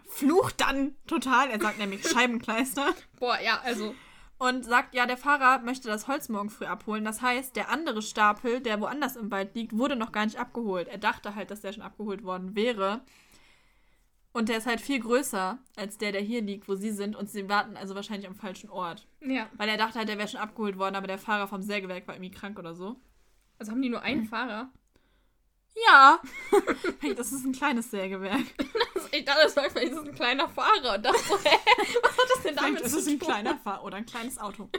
flucht dann total. Er sagt nämlich Scheibenkleister. Boah, ja, also. Und sagt, ja, der Fahrer möchte das Holz morgen früh abholen. Das heißt, der andere Stapel, der woanders im Wald liegt, wurde noch gar nicht abgeholt. Er dachte halt, dass der schon abgeholt worden wäre. Und der ist halt viel größer als der, der hier liegt, wo sie sind. Und sie warten also wahrscheinlich am falschen Ort. Ja. Weil er dachte halt, der wäre schon abgeholt worden, aber der Fahrer vom Sägewerk war irgendwie krank oder so. Also haben die nur einen Fahrer? Ja. hey, das ist ein kleines Sägewerk. Ich dachte, das war vielleicht ein kleiner Fahrer und dachte so, hä, was hat das denn damit Vielleicht ist zu es ein tun? kleiner Fahrer oder ein kleines Auto.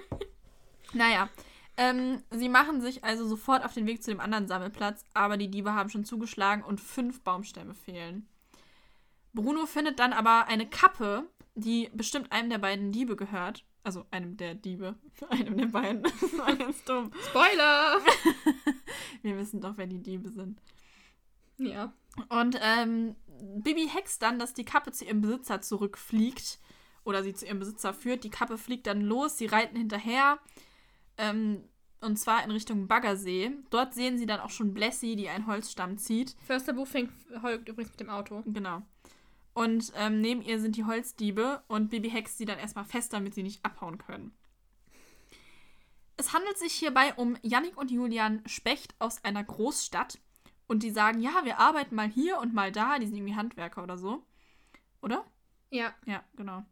naja. Ähm, sie machen sich also sofort auf den Weg zu dem anderen Sammelplatz, aber die Diebe haben schon zugeschlagen und fünf Baumstämme fehlen. Bruno findet dann aber eine Kappe, die bestimmt einem der beiden Diebe gehört. Also einem der Diebe. Einem der beiden. Das war ganz dumm. Spoiler! Wir wissen doch, wer die Diebe sind. Ja. Und ähm, Bibi hext dann, dass die Kappe zu ihrem Besitzer zurückfliegt. Oder sie zu ihrem Besitzer führt. Die Kappe fliegt dann los, sie reiten hinterher. Ähm, und zwar in Richtung Baggersee. Dort sehen sie dann auch schon Blessy, die einen Holzstamm zieht. Förster Buchfink folgt übrigens mit dem Auto. Genau. Und ähm, neben ihr sind die Holzdiebe und Bibi hext sie dann erstmal fest, damit sie nicht abhauen können. Es handelt sich hierbei um Yannick und Julian Specht aus einer Großstadt. Und die sagen, ja, wir arbeiten mal hier und mal da. Die sind irgendwie Handwerker oder so. Oder? Ja. Ja, genau.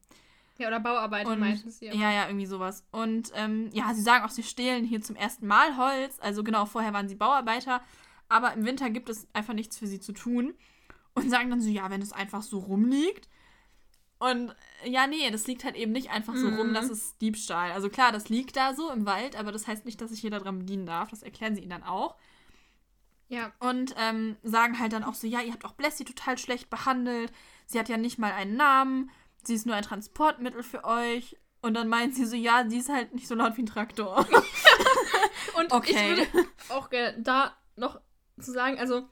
Ja, oder Bauarbeiter Und, meistens hier. ja, ja, irgendwie sowas. Und ähm, ja, sie sagen auch, sie stehlen hier zum ersten Mal Holz. Also genau, vorher waren sie Bauarbeiter. aber im Winter gibt es einfach nichts für sie zu tun. Und sagen dann so, ja, wenn es einfach so rumliegt. Und ja, nee, das liegt halt eben nicht einfach so rum, Mhm. das ist Diebstahl. Also klar, das liegt da so im Wald, aber das heißt nicht, dass sich jeder dran bedienen darf. Das erklären sie ihnen dann auch. Ja. Und ähm, sagen halt dann auch so, ja, ihr habt auch Blessy total schlecht behandelt. Sie hat ja nicht mal einen Namen. Sie ist nur ein Transportmittel für euch. Und dann meint sie so, ja, sie ist halt nicht so laut wie ein Traktor. Und Okay. ich würde auch gerne da noch zu sagen, also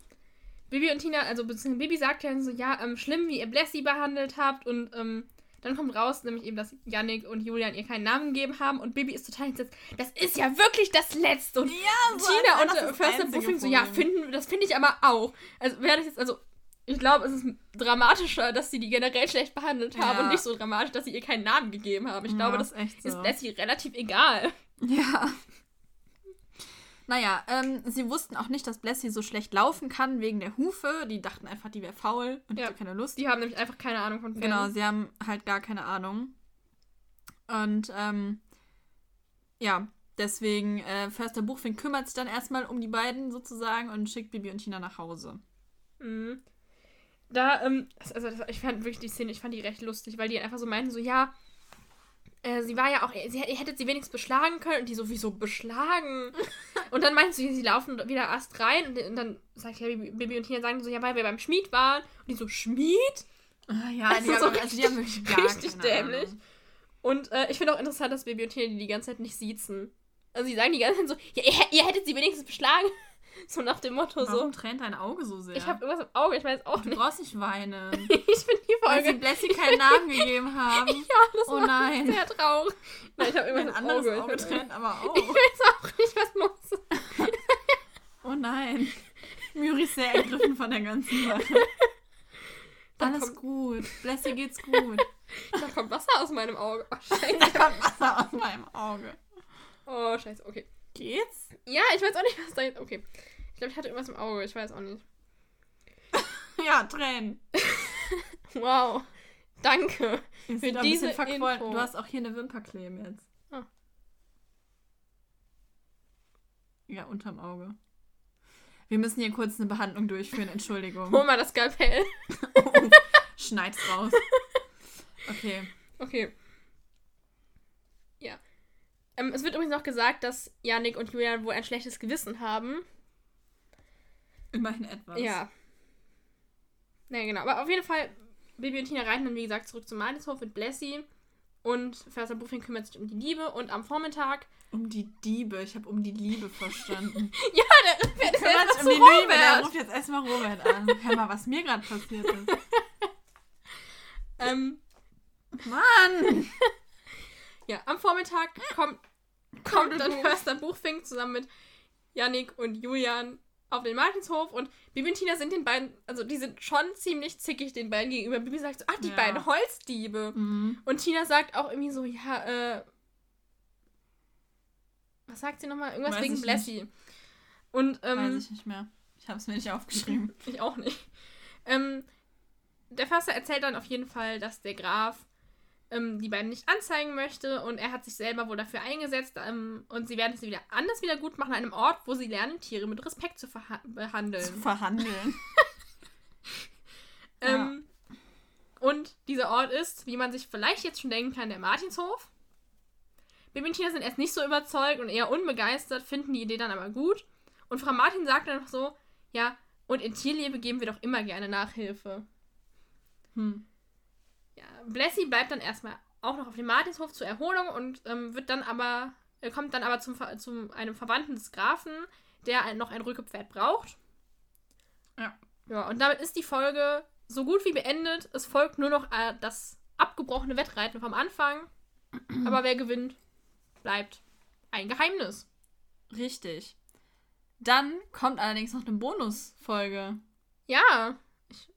Bibi und Tina, also beziehungsweise Bibi sagt ja so, ja, ähm, schlimm, wie ihr Blessy behandelt habt und ähm, dann kommt raus, nämlich eben, dass Yannick und Julian ihr keinen Namen gegeben haben und Bibi ist total entsetzt. Das ist ja wirklich das Letzte. Und ja, Tina und äh, Förster Buffing so, ja, finden, das finde ich aber auch. Also wäre das jetzt, also ich glaube, es ist dramatischer, dass sie die generell schlecht behandelt haben Ja. und nicht so dramatisch, dass sie ihr keinen Namen gegeben haben. Ich glaube, das ist echt ist Blessy relativ egal. Ja. Naja, ähm, sie wussten auch nicht, dass Blessy so schlecht laufen kann wegen der Hufe. Die dachten einfach, die wäre faul und Ja. hätte keine Lust. Die haben nämlich einfach keine Ahnung von Pferden. Genau, sie haben halt gar keine Ahnung. Und ähm, ja, deswegen, äh, Förster Buchfink kümmert sich dann erstmal um die beiden sozusagen und schickt Bibi und Tina nach Hause. Mhm. Da, ähm, also ich fand wirklich die Szene, ich fand die recht lustig, weil die einfach so meinten, so, ja, äh, sie war ja auch, sie, ihr hättet sie wenigstens beschlagen können und die so, wieso beschlagen? und dann meinten sie, sie laufen wieder erst rein und, und dann sagt ja Bibi, und Tina sagen so, ja, weil wir beim Schmied waren und die so, Schmied? Ah, ja, Das die ist haben, so also die haben wirklich gar richtig dämlich. Ahnung. Und äh, ich finde auch interessant, dass Bibi und Tina die die ganze Zeit nicht siezen. Also sie sagen die ganze Zeit so, ja, ihr, ihr hättet sie wenigstens beschlagen. So nach dem Motto so. Warum tränt dein Auge so sehr? Ich habe irgendwas im Auge, ich weiß auch du nicht. brauchst nicht weinen. Ich finde die Weil sie Folge Blessy keinen Namen gegeben haben. Ja, das Oh nein. sehr traurig. Nein, ich habe irgendwas im anderes Auge. Auge Ich trennt aber ich auch. weiß auch nicht, was los ist. Oh nein. Myri ist sehr ergriffen von der ganzen Sache. Alles kommt- gut. Blessy geht's gut. Da kommt Wasser aus meinem Auge. Oh, scheiße. Da kommt Wasser aus meinem Auge. Oh, scheiße, okay. Geht's? Ja, ich weiß auch nicht, was da jetzt... Okay. Ich glaube, ich hatte irgendwas im Auge. Ich weiß auch nicht. Ja, Tränen. Wow. Danke. Ist Für diese verquollen. Info. Du hast auch hier eine Wimpercreme jetzt. Ah. Ja, unterm Auge. Wir müssen hier kurz eine Behandlung durchführen, Entschuldigung. Hol mal das Skalpell. Schneid's raus. Okay. Okay. Ja. Ähm, es wird übrigens noch gesagt, dass Yannick und Julian wohl ein schlechtes Gewissen haben. Immerhin etwas. Ja. Naja, genau. Aber auf jeden Fall, Bibi und Tina reiten dann, wie gesagt, zurück zum Martinshof mit Blessy. Und Förster Buffing kümmert sich um die Liebe. Und am Vormittag. Um die Diebe. Ich habe um die Liebe verstanden. Ja, der fährt jetzt Kümmert sich um die Liebe. Der Robert. ruft jetzt erstmal Robert an. Hör mal, was mir gerade passiert ist. Ähm, Mann! ja, am Vormittag kommt, kommt dann Förster Buchfink zusammen mit Yannick und Julian auf den Martinshof und Bibi und Tina sind den beiden, also die sind schon ziemlich zickig den beiden gegenüber. Bibi sagt so, ach, die Ja. beiden Holzdiebe. Mhm. Und Tina sagt auch irgendwie so, ja, äh. Was sagt sie nochmal? Irgendwas Weiß wegen Blessy. Und, ähm. Weiß ich nicht mehr. Ich habe es mir nicht aufgeschrieben. Ich auch nicht. Ähm, der Förster erzählt dann auf jeden Fall, dass der Graf ähm, die beiden nicht anzeigen möchte und er hat sich selber wohl dafür eingesetzt ähm, und sie werden es wieder anders wieder gut machen an einem Ort, wo sie lernen, Tiere mit Respekt zu verha- behandeln. Zu verhandeln. Ähm, und dieser Ort ist, wie man sich vielleicht jetzt schon denken kann, der Martinshof. Bibi und Tina sind erst nicht so überzeugt und eher unbegeistert, finden die Idee dann aber gut. Und Frau Martin sagt dann noch so, ja, und in Tierliebe geben wir doch immer gerne Nachhilfe. Hm. Ja, Blessy bleibt dann erstmal auch noch auf dem Martinshof zur Erholung und ähm, wird dann aber, er kommt dann aber zum, zum einem Verwandten des Grafen, der noch ein Rückepferd braucht. Ja. Ja, und damit ist die Folge so gut wie beendet. Es folgt nur noch äh, das abgebrochene Wettreiten vom Anfang. aber wer gewinnt, bleibt ein Geheimnis. Richtig. Dann kommt allerdings noch eine Bonusfolge. Ja, ich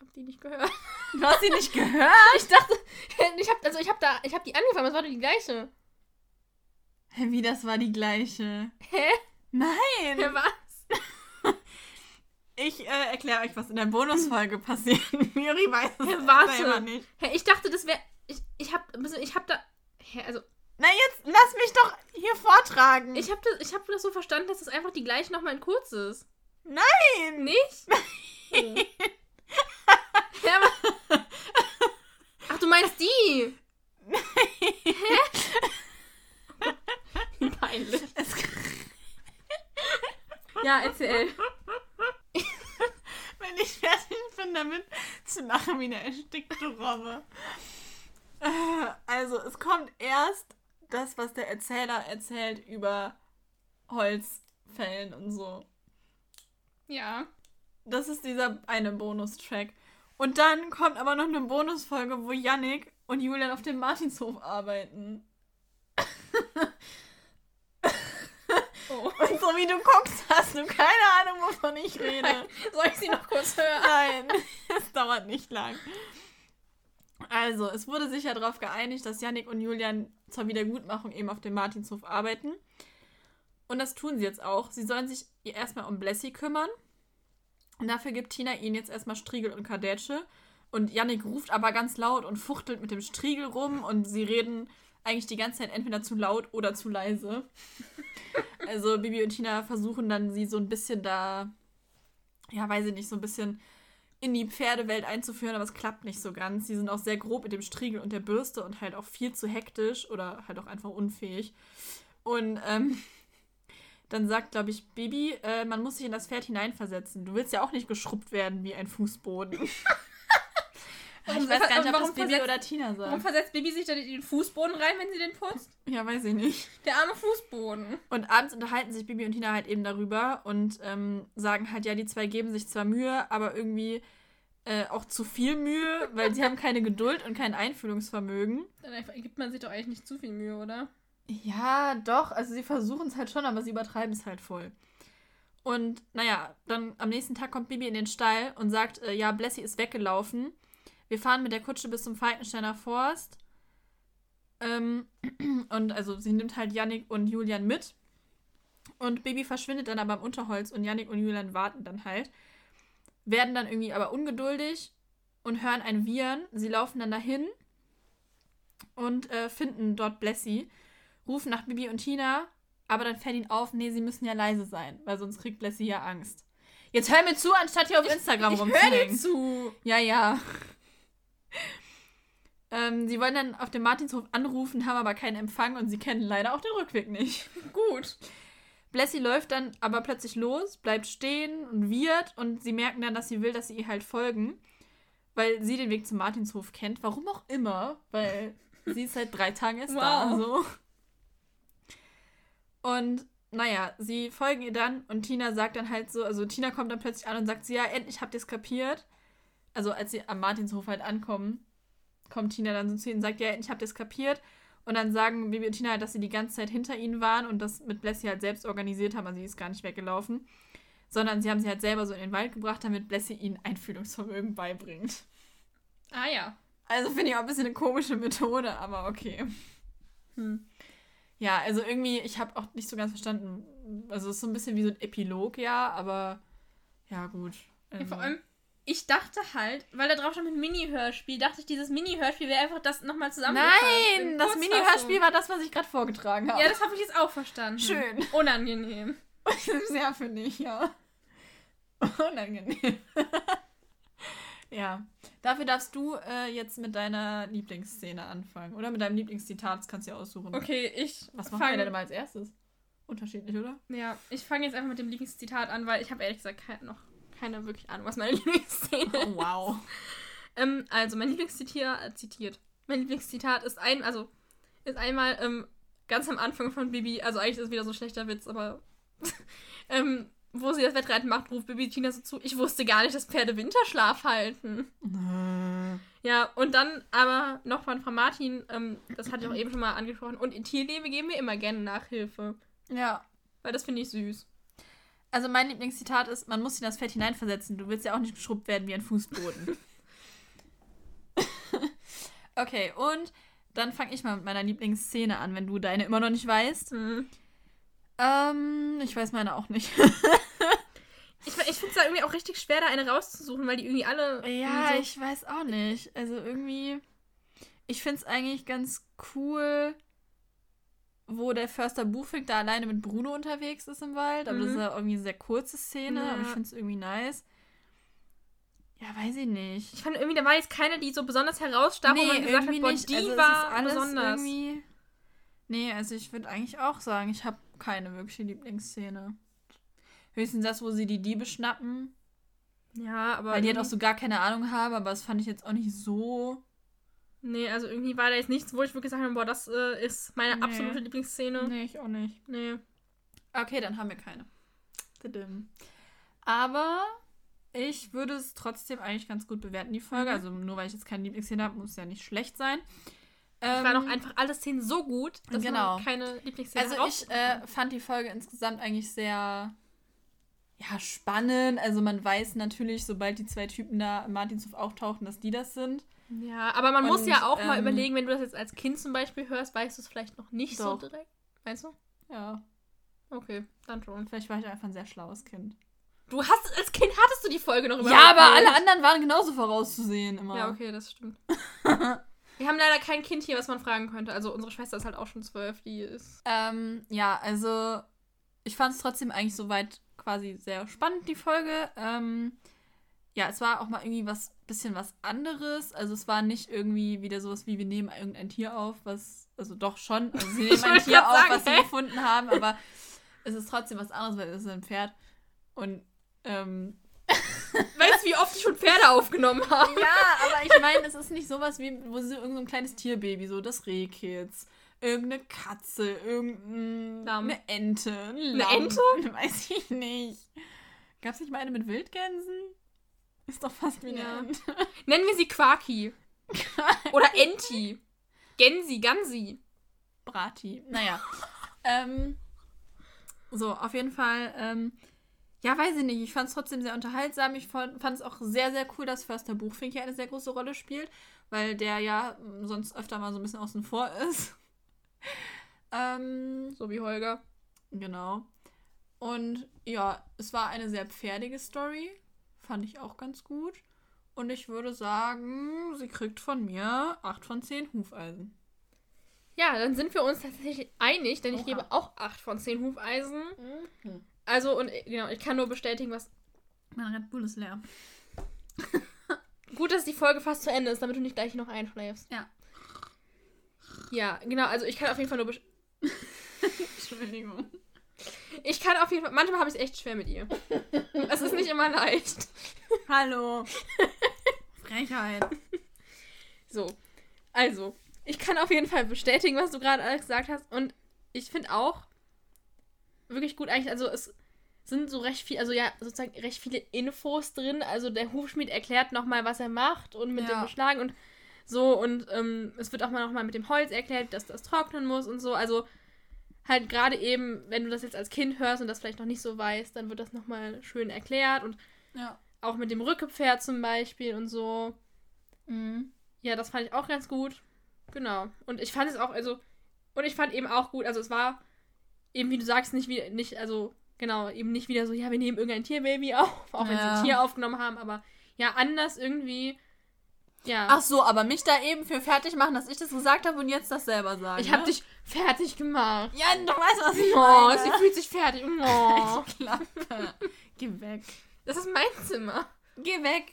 hab die nicht gehört. Du hast sie nicht gehört? Ich dachte, ich hab, also ich hab da, ich hab die angefangen, das war doch die gleiche. Hä, Wie, das war die gleiche? Hä? Nein! Wer was? Ich äh, erkläre euch, was in der Bonusfolge passiert. Miri weiß es Hä, selber warte. nicht. Hä, ich dachte, das wäre. Ich, ich hab. Ich hab da. Hä, also, Na, jetzt lass mich doch hier vortragen. ich hab, das, ich hab das so verstanden, dass das einfach die gleiche nochmal in kurz ist. Nein! Nicht? Oh. ja. Ach, du meinst die? Hä? Peinlich. Ja, erzähl. wenn ich fertig bin damit, zu lachen wie eine erstickte Robbe. Äh, Also, es kommt erst das, was der Erzähler erzählt über Holzfällen und so. Ja. Das ist dieser eine Bonustrack. Und dann kommt aber noch eine Bonusfolge, wo Yannick und Julian auf dem Martinshof arbeiten. Oh. Und so wie du guckst, hast du keine Ahnung, wovon ich rede. Soll ich sie noch kurz hören? Nein, es dauert nicht lang. Also, es wurde sich ja darauf geeinigt, dass Yannick und Julian zur Wiedergutmachung eben auf dem Martinshof arbeiten. Und das tun sie jetzt auch. Sie sollen sich erstmal um Blessy kümmern. Und dafür gibt Tina ihnen jetzt erstmal Striegel und Kadetsche. Und Yannick ruft aber ganz laut und fuchtelt mit dem Striegel rum und sie reden eigentlich die ganze Zeit entweder zu laut oder zu leise. Also Bibi und Tina versuchen dann sie so ein bisschen da, ja, weiß ich nicht, so ein bisschen in die Pferdewelt einzuführen, aber es klappt nicht so ganz. Sie sind auch sehr grob mit dem Striegel und der Bürste und halt auch viel zu hektisch oder halt auch einfach unfähig. Und ähm, dann sagt, glaube ich, Bibi, äh, man muss sich in das Pferd hineinversetzen. Du willst ja auch nicht geschrubbt werden wie ein Fußboden. Warum- ich weiß gar nicht, ob warum das Bibi oder Tina Warum sagt. versetzt Bibi sich dann in den Fußboden rein, wenn sie den putzt? Ja, weiß ich nicht. Der arme Fußboden. Und abends unterhalten sich Bibi und Tina halt eben darüber und ähm, sagen halt, ja, die zwei geben sich zwar Mühe, aber irgendwie äh, auch zu viel Mühe, weil sie haben keine Geduld und kein Einfühlungsvermögen. Dann gibt man sich doch eigentlich nicht zu viel Mühe, oder? Ja, doch, also sie versuchen es halt schon, aber sie übertreiben es halt voll. Und naja, dann am nächsten Tag kommt Bibi in den Stall und sagt, äh, ja, Blessy ist weggelaufen. Wir fahren mit der Kutsche bis zum Falkensteiner Forst. Ähm, und also sie nimmt halt Yannick und Julian mit. Und Bibi verschwindet dann aber im Unterholz und Yannick und Julian warten dann halt. Werden dann irgendwie aber ungeduldig und hören ein Wiehern. Sie laufen dann dahin und äh, finden dort Blessy rufen nach Bibi und Tina, aber dann fällt ihnen auf, nee, sie müssen ja leise sein, weil sonst kriegt Blessy ja Angst. Jetzt hör mir zu, anstatt hier auf Instagram Ich hör rumzuhängen. dir zu. Ja, ja. ähm, sie wollen dann auf dem Martinshof anrufen, haben aber keinen Empfang und sie kennen leider auch den Rückweg nicht. Gut. Blessy läuft dann aber plötzlich los, bleibt stehen und wird und sie merken dann, dass sie will, dass sie ihr halt folgen, weil sie den Weg zum Martinshof kennt. Warum auch immer, weil sie ist seit drei Tagen erst da. Wow. Und naja, sie folgen ihr dann und Tina sagt dann halt so, also Tina kommt dann plötzlich an und sagt sie, ja, endlich habt ihr es kapiert. Also als sie am Martinshof halt ankommen, kommt Tina dann so zu ihnen und sagt, ja, endlich habt ihr es kapiert. Und dann sagen Bibi und Tina halt, dass sie die ganze Zeit hinter ihnen waren und das mit Blessy halt selbst organisiert haben, also sie ist gar nicht weggelaufen. Sondern sie haben sie halt selber so in den Wald gebracht, damit Blessy ihnen Einfühlungsvermögen beibringt. Ah ja. Also finde ich auch ein bisschen eine komische Methode, aber okay. Hm. Ja, also irgendwie, ich habe auch nicht so ganz verstanden. Also es ist so ein bisschen wie so ein Epilog, ja, aber ja, gut. Ja, Also, vor allem, ich dachte halt, weil da drauf stand mit Mini-Hörspiel, dachte ich, dieses Mini-Hörspiel wäre einfach das nochmal zusammengefasst. Nein, in das. Mini-Hörspiel war das, was ich gerade vorgetragen habe. Ja, das habe ich jetzt auch verstanden. Schön. Unangenehm. Sehr finde ich, ja. Unangenehm. Ja. Dafür darfst du äh, jetzt mit deiner Lieblingsszene anfangen. Oder mit deinem Lieblingszitat, das kannst du ja aussuchen. Okay, ich Was machen wir denn mal als erstes? Unterschiedlich, oder? Ja, ich fange jetzt einfach mit dem Lieblingszitat an, weil ich habe ehrlich gesagt kein, noch keine wirklich Ahnung, was meine Lieblingsszene ist. Oh, wow. Ähm, also, mein Lieblingszitat, äh, zitiert. Mein Lieblingszitat ist ein, also, ist einmal ähm, ganz am Anfang von Bibi, also eigentlich ist es wieder so ein schlechter Witz, aber ähm, wo sie das Wettreiten macht, ruft Bibi Tina so zu, ich wusste gar nicht, dass Pferde Winterschlaf halten. Ja, und dann aber noch von Frau Martin, ähm, das hatte ich auch eben schon mal angesprochen, und in Tierliebe geben wir immer gerne Nachhilfe, Ja. weil das finde ich süß. Also mein Lieblingszitat ist, man muss sich in das Fett hineinversetzen. Du willst ja auch nicht geschrubbt werden wie ein Fußboden. okay, und dann fange ich mal mit meiner Lieblingsszene an, wenn du deine immer noch nicht weißt. Hm. Ähm, ich weiß meine auch nicht. Ich, ich finde es da irgendwie auch richtig schwer, da eine rauszusuchen, weil die irgendwie alle. ja, irgendwie ich weiß auch nicht. Also irgendwie, ich finde es eigentlich ganz cool, wo der Förster Buchfink da alleine mit Bruno unterwegs ist im Wald. Aber das ist Mhm. ja irgendwie eine sehr kurze Szene, aber ich Ja. finde es irgendwie nice. Ja, weiß ich nicht. Ich fand irgendwie, da war jetzt keine, die so besonders herausstach, wo man gesagt hat, boah, die Also, war besonders. Irgendwie... Nee, also ich würde eigentlich auch sagen, ich habe keine wirkliche Lieblingsszene. Höchstens das, wo sie die Diebe schnappen. Ja, aber. Weil die halt auch so gar keine Ahnung haben, aber das fand ich jetzt auch nicht so. Nee, also irgendwie war da jetzt nichts, wo ich wirklich sagen habe, boah, das äh, ist meine Nee. absolute Lieblingsszene. Nee, ich auch nicht. Nee. Okay, dann haben wir keine. Aber ich würde es trotzdem eigentlich ganz gut bewerten, die Folge. Mhm. Also nur weil ich jetzt keine Lieblingsszene habe, muss es ja nicht schlecht sein. Es Ähm, waren auch einfach alle Szenen so gut, dass genau. man keine Lieblingsszene Also ich äh, fand die Folge insgesamt eigentlich sehr ja, spannend. Also man weiß natürlich, sobald die zwei Typen da im Martinshof auftauchen, dass die das sind. Ja, aber man muss Und, ja auch mal ähm, überlegen, wenn du das jetzt als Kind zum Beispiel hörst, weißt du es vielleicht noch nicht Doch. so direkt. Meinst du? Ja. Okay, dann schon. Vielleicht war ich einfach ein sehr schlaues Kind. Du hast, als Kind hattest du die Folge noch überhaupt Ja, aber alle anderen waren genauso vorauszusehen immer. Ja, okay, das stimmt. Wir haben leider kein Kind hier, was man fragen könnte. Also unsere Schwester ist halt auch schon zwölf, die ist. Ähm, ja, also ich fand es trotzdem eigentlich soweit quasi sehr spannend, die Folge. Ähm, ja, es war auch mal irgendwie was bisschen was anderes. Also es war nicht irgendwie wieder sowas wie wir nehmen irgendein Tier auf, was, also doch schon, also sie nehmen ein Tier auf, sagen, was sie hä? gefunden haben, aber es ist trotzdem was anderes, weil es ist ein Pferd. Und ähm, Weißt du, wie oft ich schon Pferde aufgenommen habe? ja, aber ich meine, es ist nicht sowas wie, wo sie irgendein so ein kleines Tierbaby, so das Rehkitz, irgendeine Katze, irgendeine eine Ente, ein Eine Lamm, Ente? Weiß ich nicht. Gab es nicht mal eine mit Wildgänsen? Ist doch fast wie eine Ja. Ente. Nennen wir sie Quaki. Oder Enti. Gensi, Gansi. Brati. Naja. ähm, so, auf jeden Fall. Ähm, ja, weiß ich nicht. Ich fand es trotzdem sehr unterhaltsam. Ich fand es auch sehr, sehr cool, dass Förster Buchfink hier eine sehr große Rolle spielt, weil der ja mm, sonst öfter mal so ein bisschen außen vor ist. ähm, So wie Holger. genau. Und ja, es war eine sehr pferdige Story. Fand ich auch ganz gut. Und ich würde sagen, sie kriegt von mir 8 von 10 Hufeisen. Ja, dann sind wir uns tatsächlich einig, denn ich Oha. gebe auch 8 von 10 Hufeisen. Mhm. Also, und genau, ich kann nur bestätigen, was. Mein Red Bull ist leer. Gut, dass die Folge fast zu Ende ist, damit du nicht gleich noch einschläfst. Ja. Ja, genau, also ich kann auf jeden Fall nur. best- Entschuldigung. Ich kann auf jeden Fall. Manchmal habe ich es echt schwer mit ihr. es ist nicht immer leicht. Hallo. Frechheit. So. Also, ich kann auf jeden Fall bestätigen, was du gerade alles gesagt hast. Und ich finde auch wirklich gut eigentlich, also es sind so recht viel, also ja, sozusagen recht viele Infos drin. Also der Hufschmied erklärt nochmal, was er macht und mit Ja. dem Beschlagen und so. Und ähm, es wird auch mal nochmal mit dem Holz erklärt, dass das trocknen muss und so. Also halt gerade eben, wenn du das jetzt als Kind hörst und das vielleicht noch nicht so weißt, dann wird das nochmal schön erklärt und Ja. auch mit dem Rückepferd zum Beispiel und so. Mhm. Ja, das fand ich auch ganz gut. Genau. Und ich fand es auch, also, und ich fand eben auch gut, also es war eben, wie du sagst, nicht wie, nicht, also, genau, eben nicht wieder so, ja, wir nehmen irgendein Tierbaby auf, auch wenn sie ein Tier aufgenommen haben, aber ja, anders irgendwie, ja. Ach so, aber mich da eben für fertig machen, dass ich das gesagt habe und jetzt das selber sagen. ich hab ne? dich fertig gemacht. Ja, du weißt, was ich Oh, meine. sie fühlt sich fertig. Oh. Geh weg. Das ist mein Zimmer. Geh weg.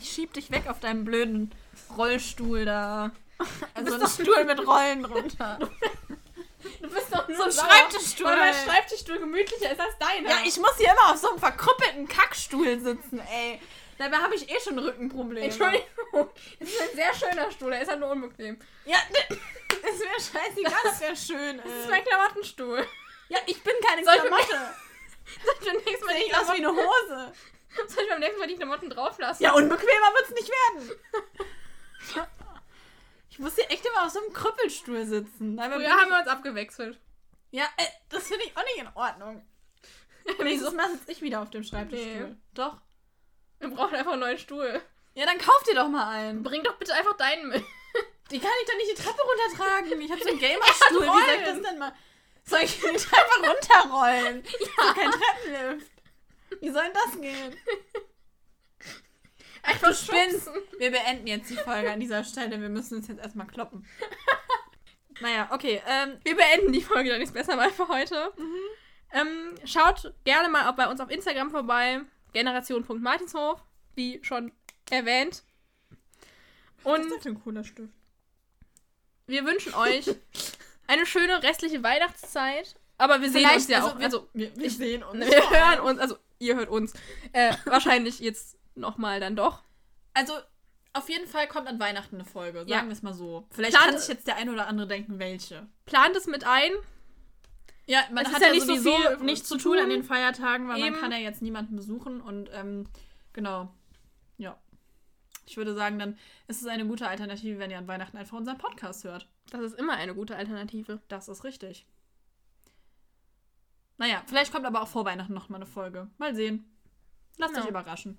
Ich schieb dich weg auf deinem blöden Rollstuhl da. Also ein Stuhl mit Rollen drunter. Du bist doch nur So ein sauer, Schreibtischstuhl. Weil mein Schreibtischstuhl gemütlicher ist als deiner. Ja, ich muss hier immer auf so einem verkrüppelten Kackstuhl sitzen, ey. Dabei habe ich eh schon Rückenprobleme. Entschuldigung. Das ist ein sehr schöner Stuhl, der ist halt nur unbequem. Ja, ist mir scheißegal, dass der schön Das ist mein Klamottenstuhl. Ja, ich bin keine Klamotte. Soll ich beim nächsten Mal die Sieht aus wie eine Hose. soll ich beim nächsten Mal die Klamotten drauf lassen? Ja, unbequemer wird's nicht werden. Ich muss hier echt immer auf so einem Krüppelstuhl sitzen. Früher haben ich- wir uns abgewechselt. Ja, äh, das finde ich auch nicht in Ordnung. Nächstes Mal sitze ich wieder auf dem Schreibtischstuhl. Nee. Doch. Wir brauchen einfach einen neuen Stuhl. Ja, dann kauf dir doch mal einen. Bring doch bitte einfach deinen mit. Die kann ich doch nicht die Treppe runtertragen. Ich habe so einen Gamerstuhl. Wie soll ich das denn mal? Soll ich die Treppe runterrollen? Ja. kein Treppenlift. Wie soll denn das gehen? Einfach du spinnst. Wir beenden jetzt die Folge an dieser Stelle. Wir müssen uns jetzt erstmal kloppen. Naja, okay. Ähm, Wir beenden die Folge dann jetzt besser mal für heute. Ähm, schaut gerne mal auch bei uns auf Instagram vorbei. Generation.martinshof, wie schon erwähnt. Und für ein cooler Stift? wir wünschen euch eine schöne restliche Weihnachtszeit. Aber wir sehen Vielleicht, uns ja also auch. wir- Also, Wir, wir ich- sehen uns. wir hören uns, also ihr hört uns. Äh, wahrscheinlich jetzt nochmal dann doch. Also, auf jeden Fall kommt an Weihnachten eine Folge, sagen Ja. wir es mal so. Vielleicht Plan- kann sich jetzt der ein oder andere denken, welche. Plant es mit ein. Ja, man Es hat ja ja nicht so viel nichts zu tun an den Feiertagen, weil Eben. man kann ja jetzt niemanden besuchen und ähm, genau. Ja. Ich würde sagen, dann ist es eine gute Alternative, wenn ihr an Weihnachten einfach unseren Podcast hört. Das ist immer eine gute Alternative. Das ist richtig. Naja, vielleicht kommt aber auch vor Weihnachten noch mal eine Folge. Mal sehen. Lasst Genau. euch überraschen.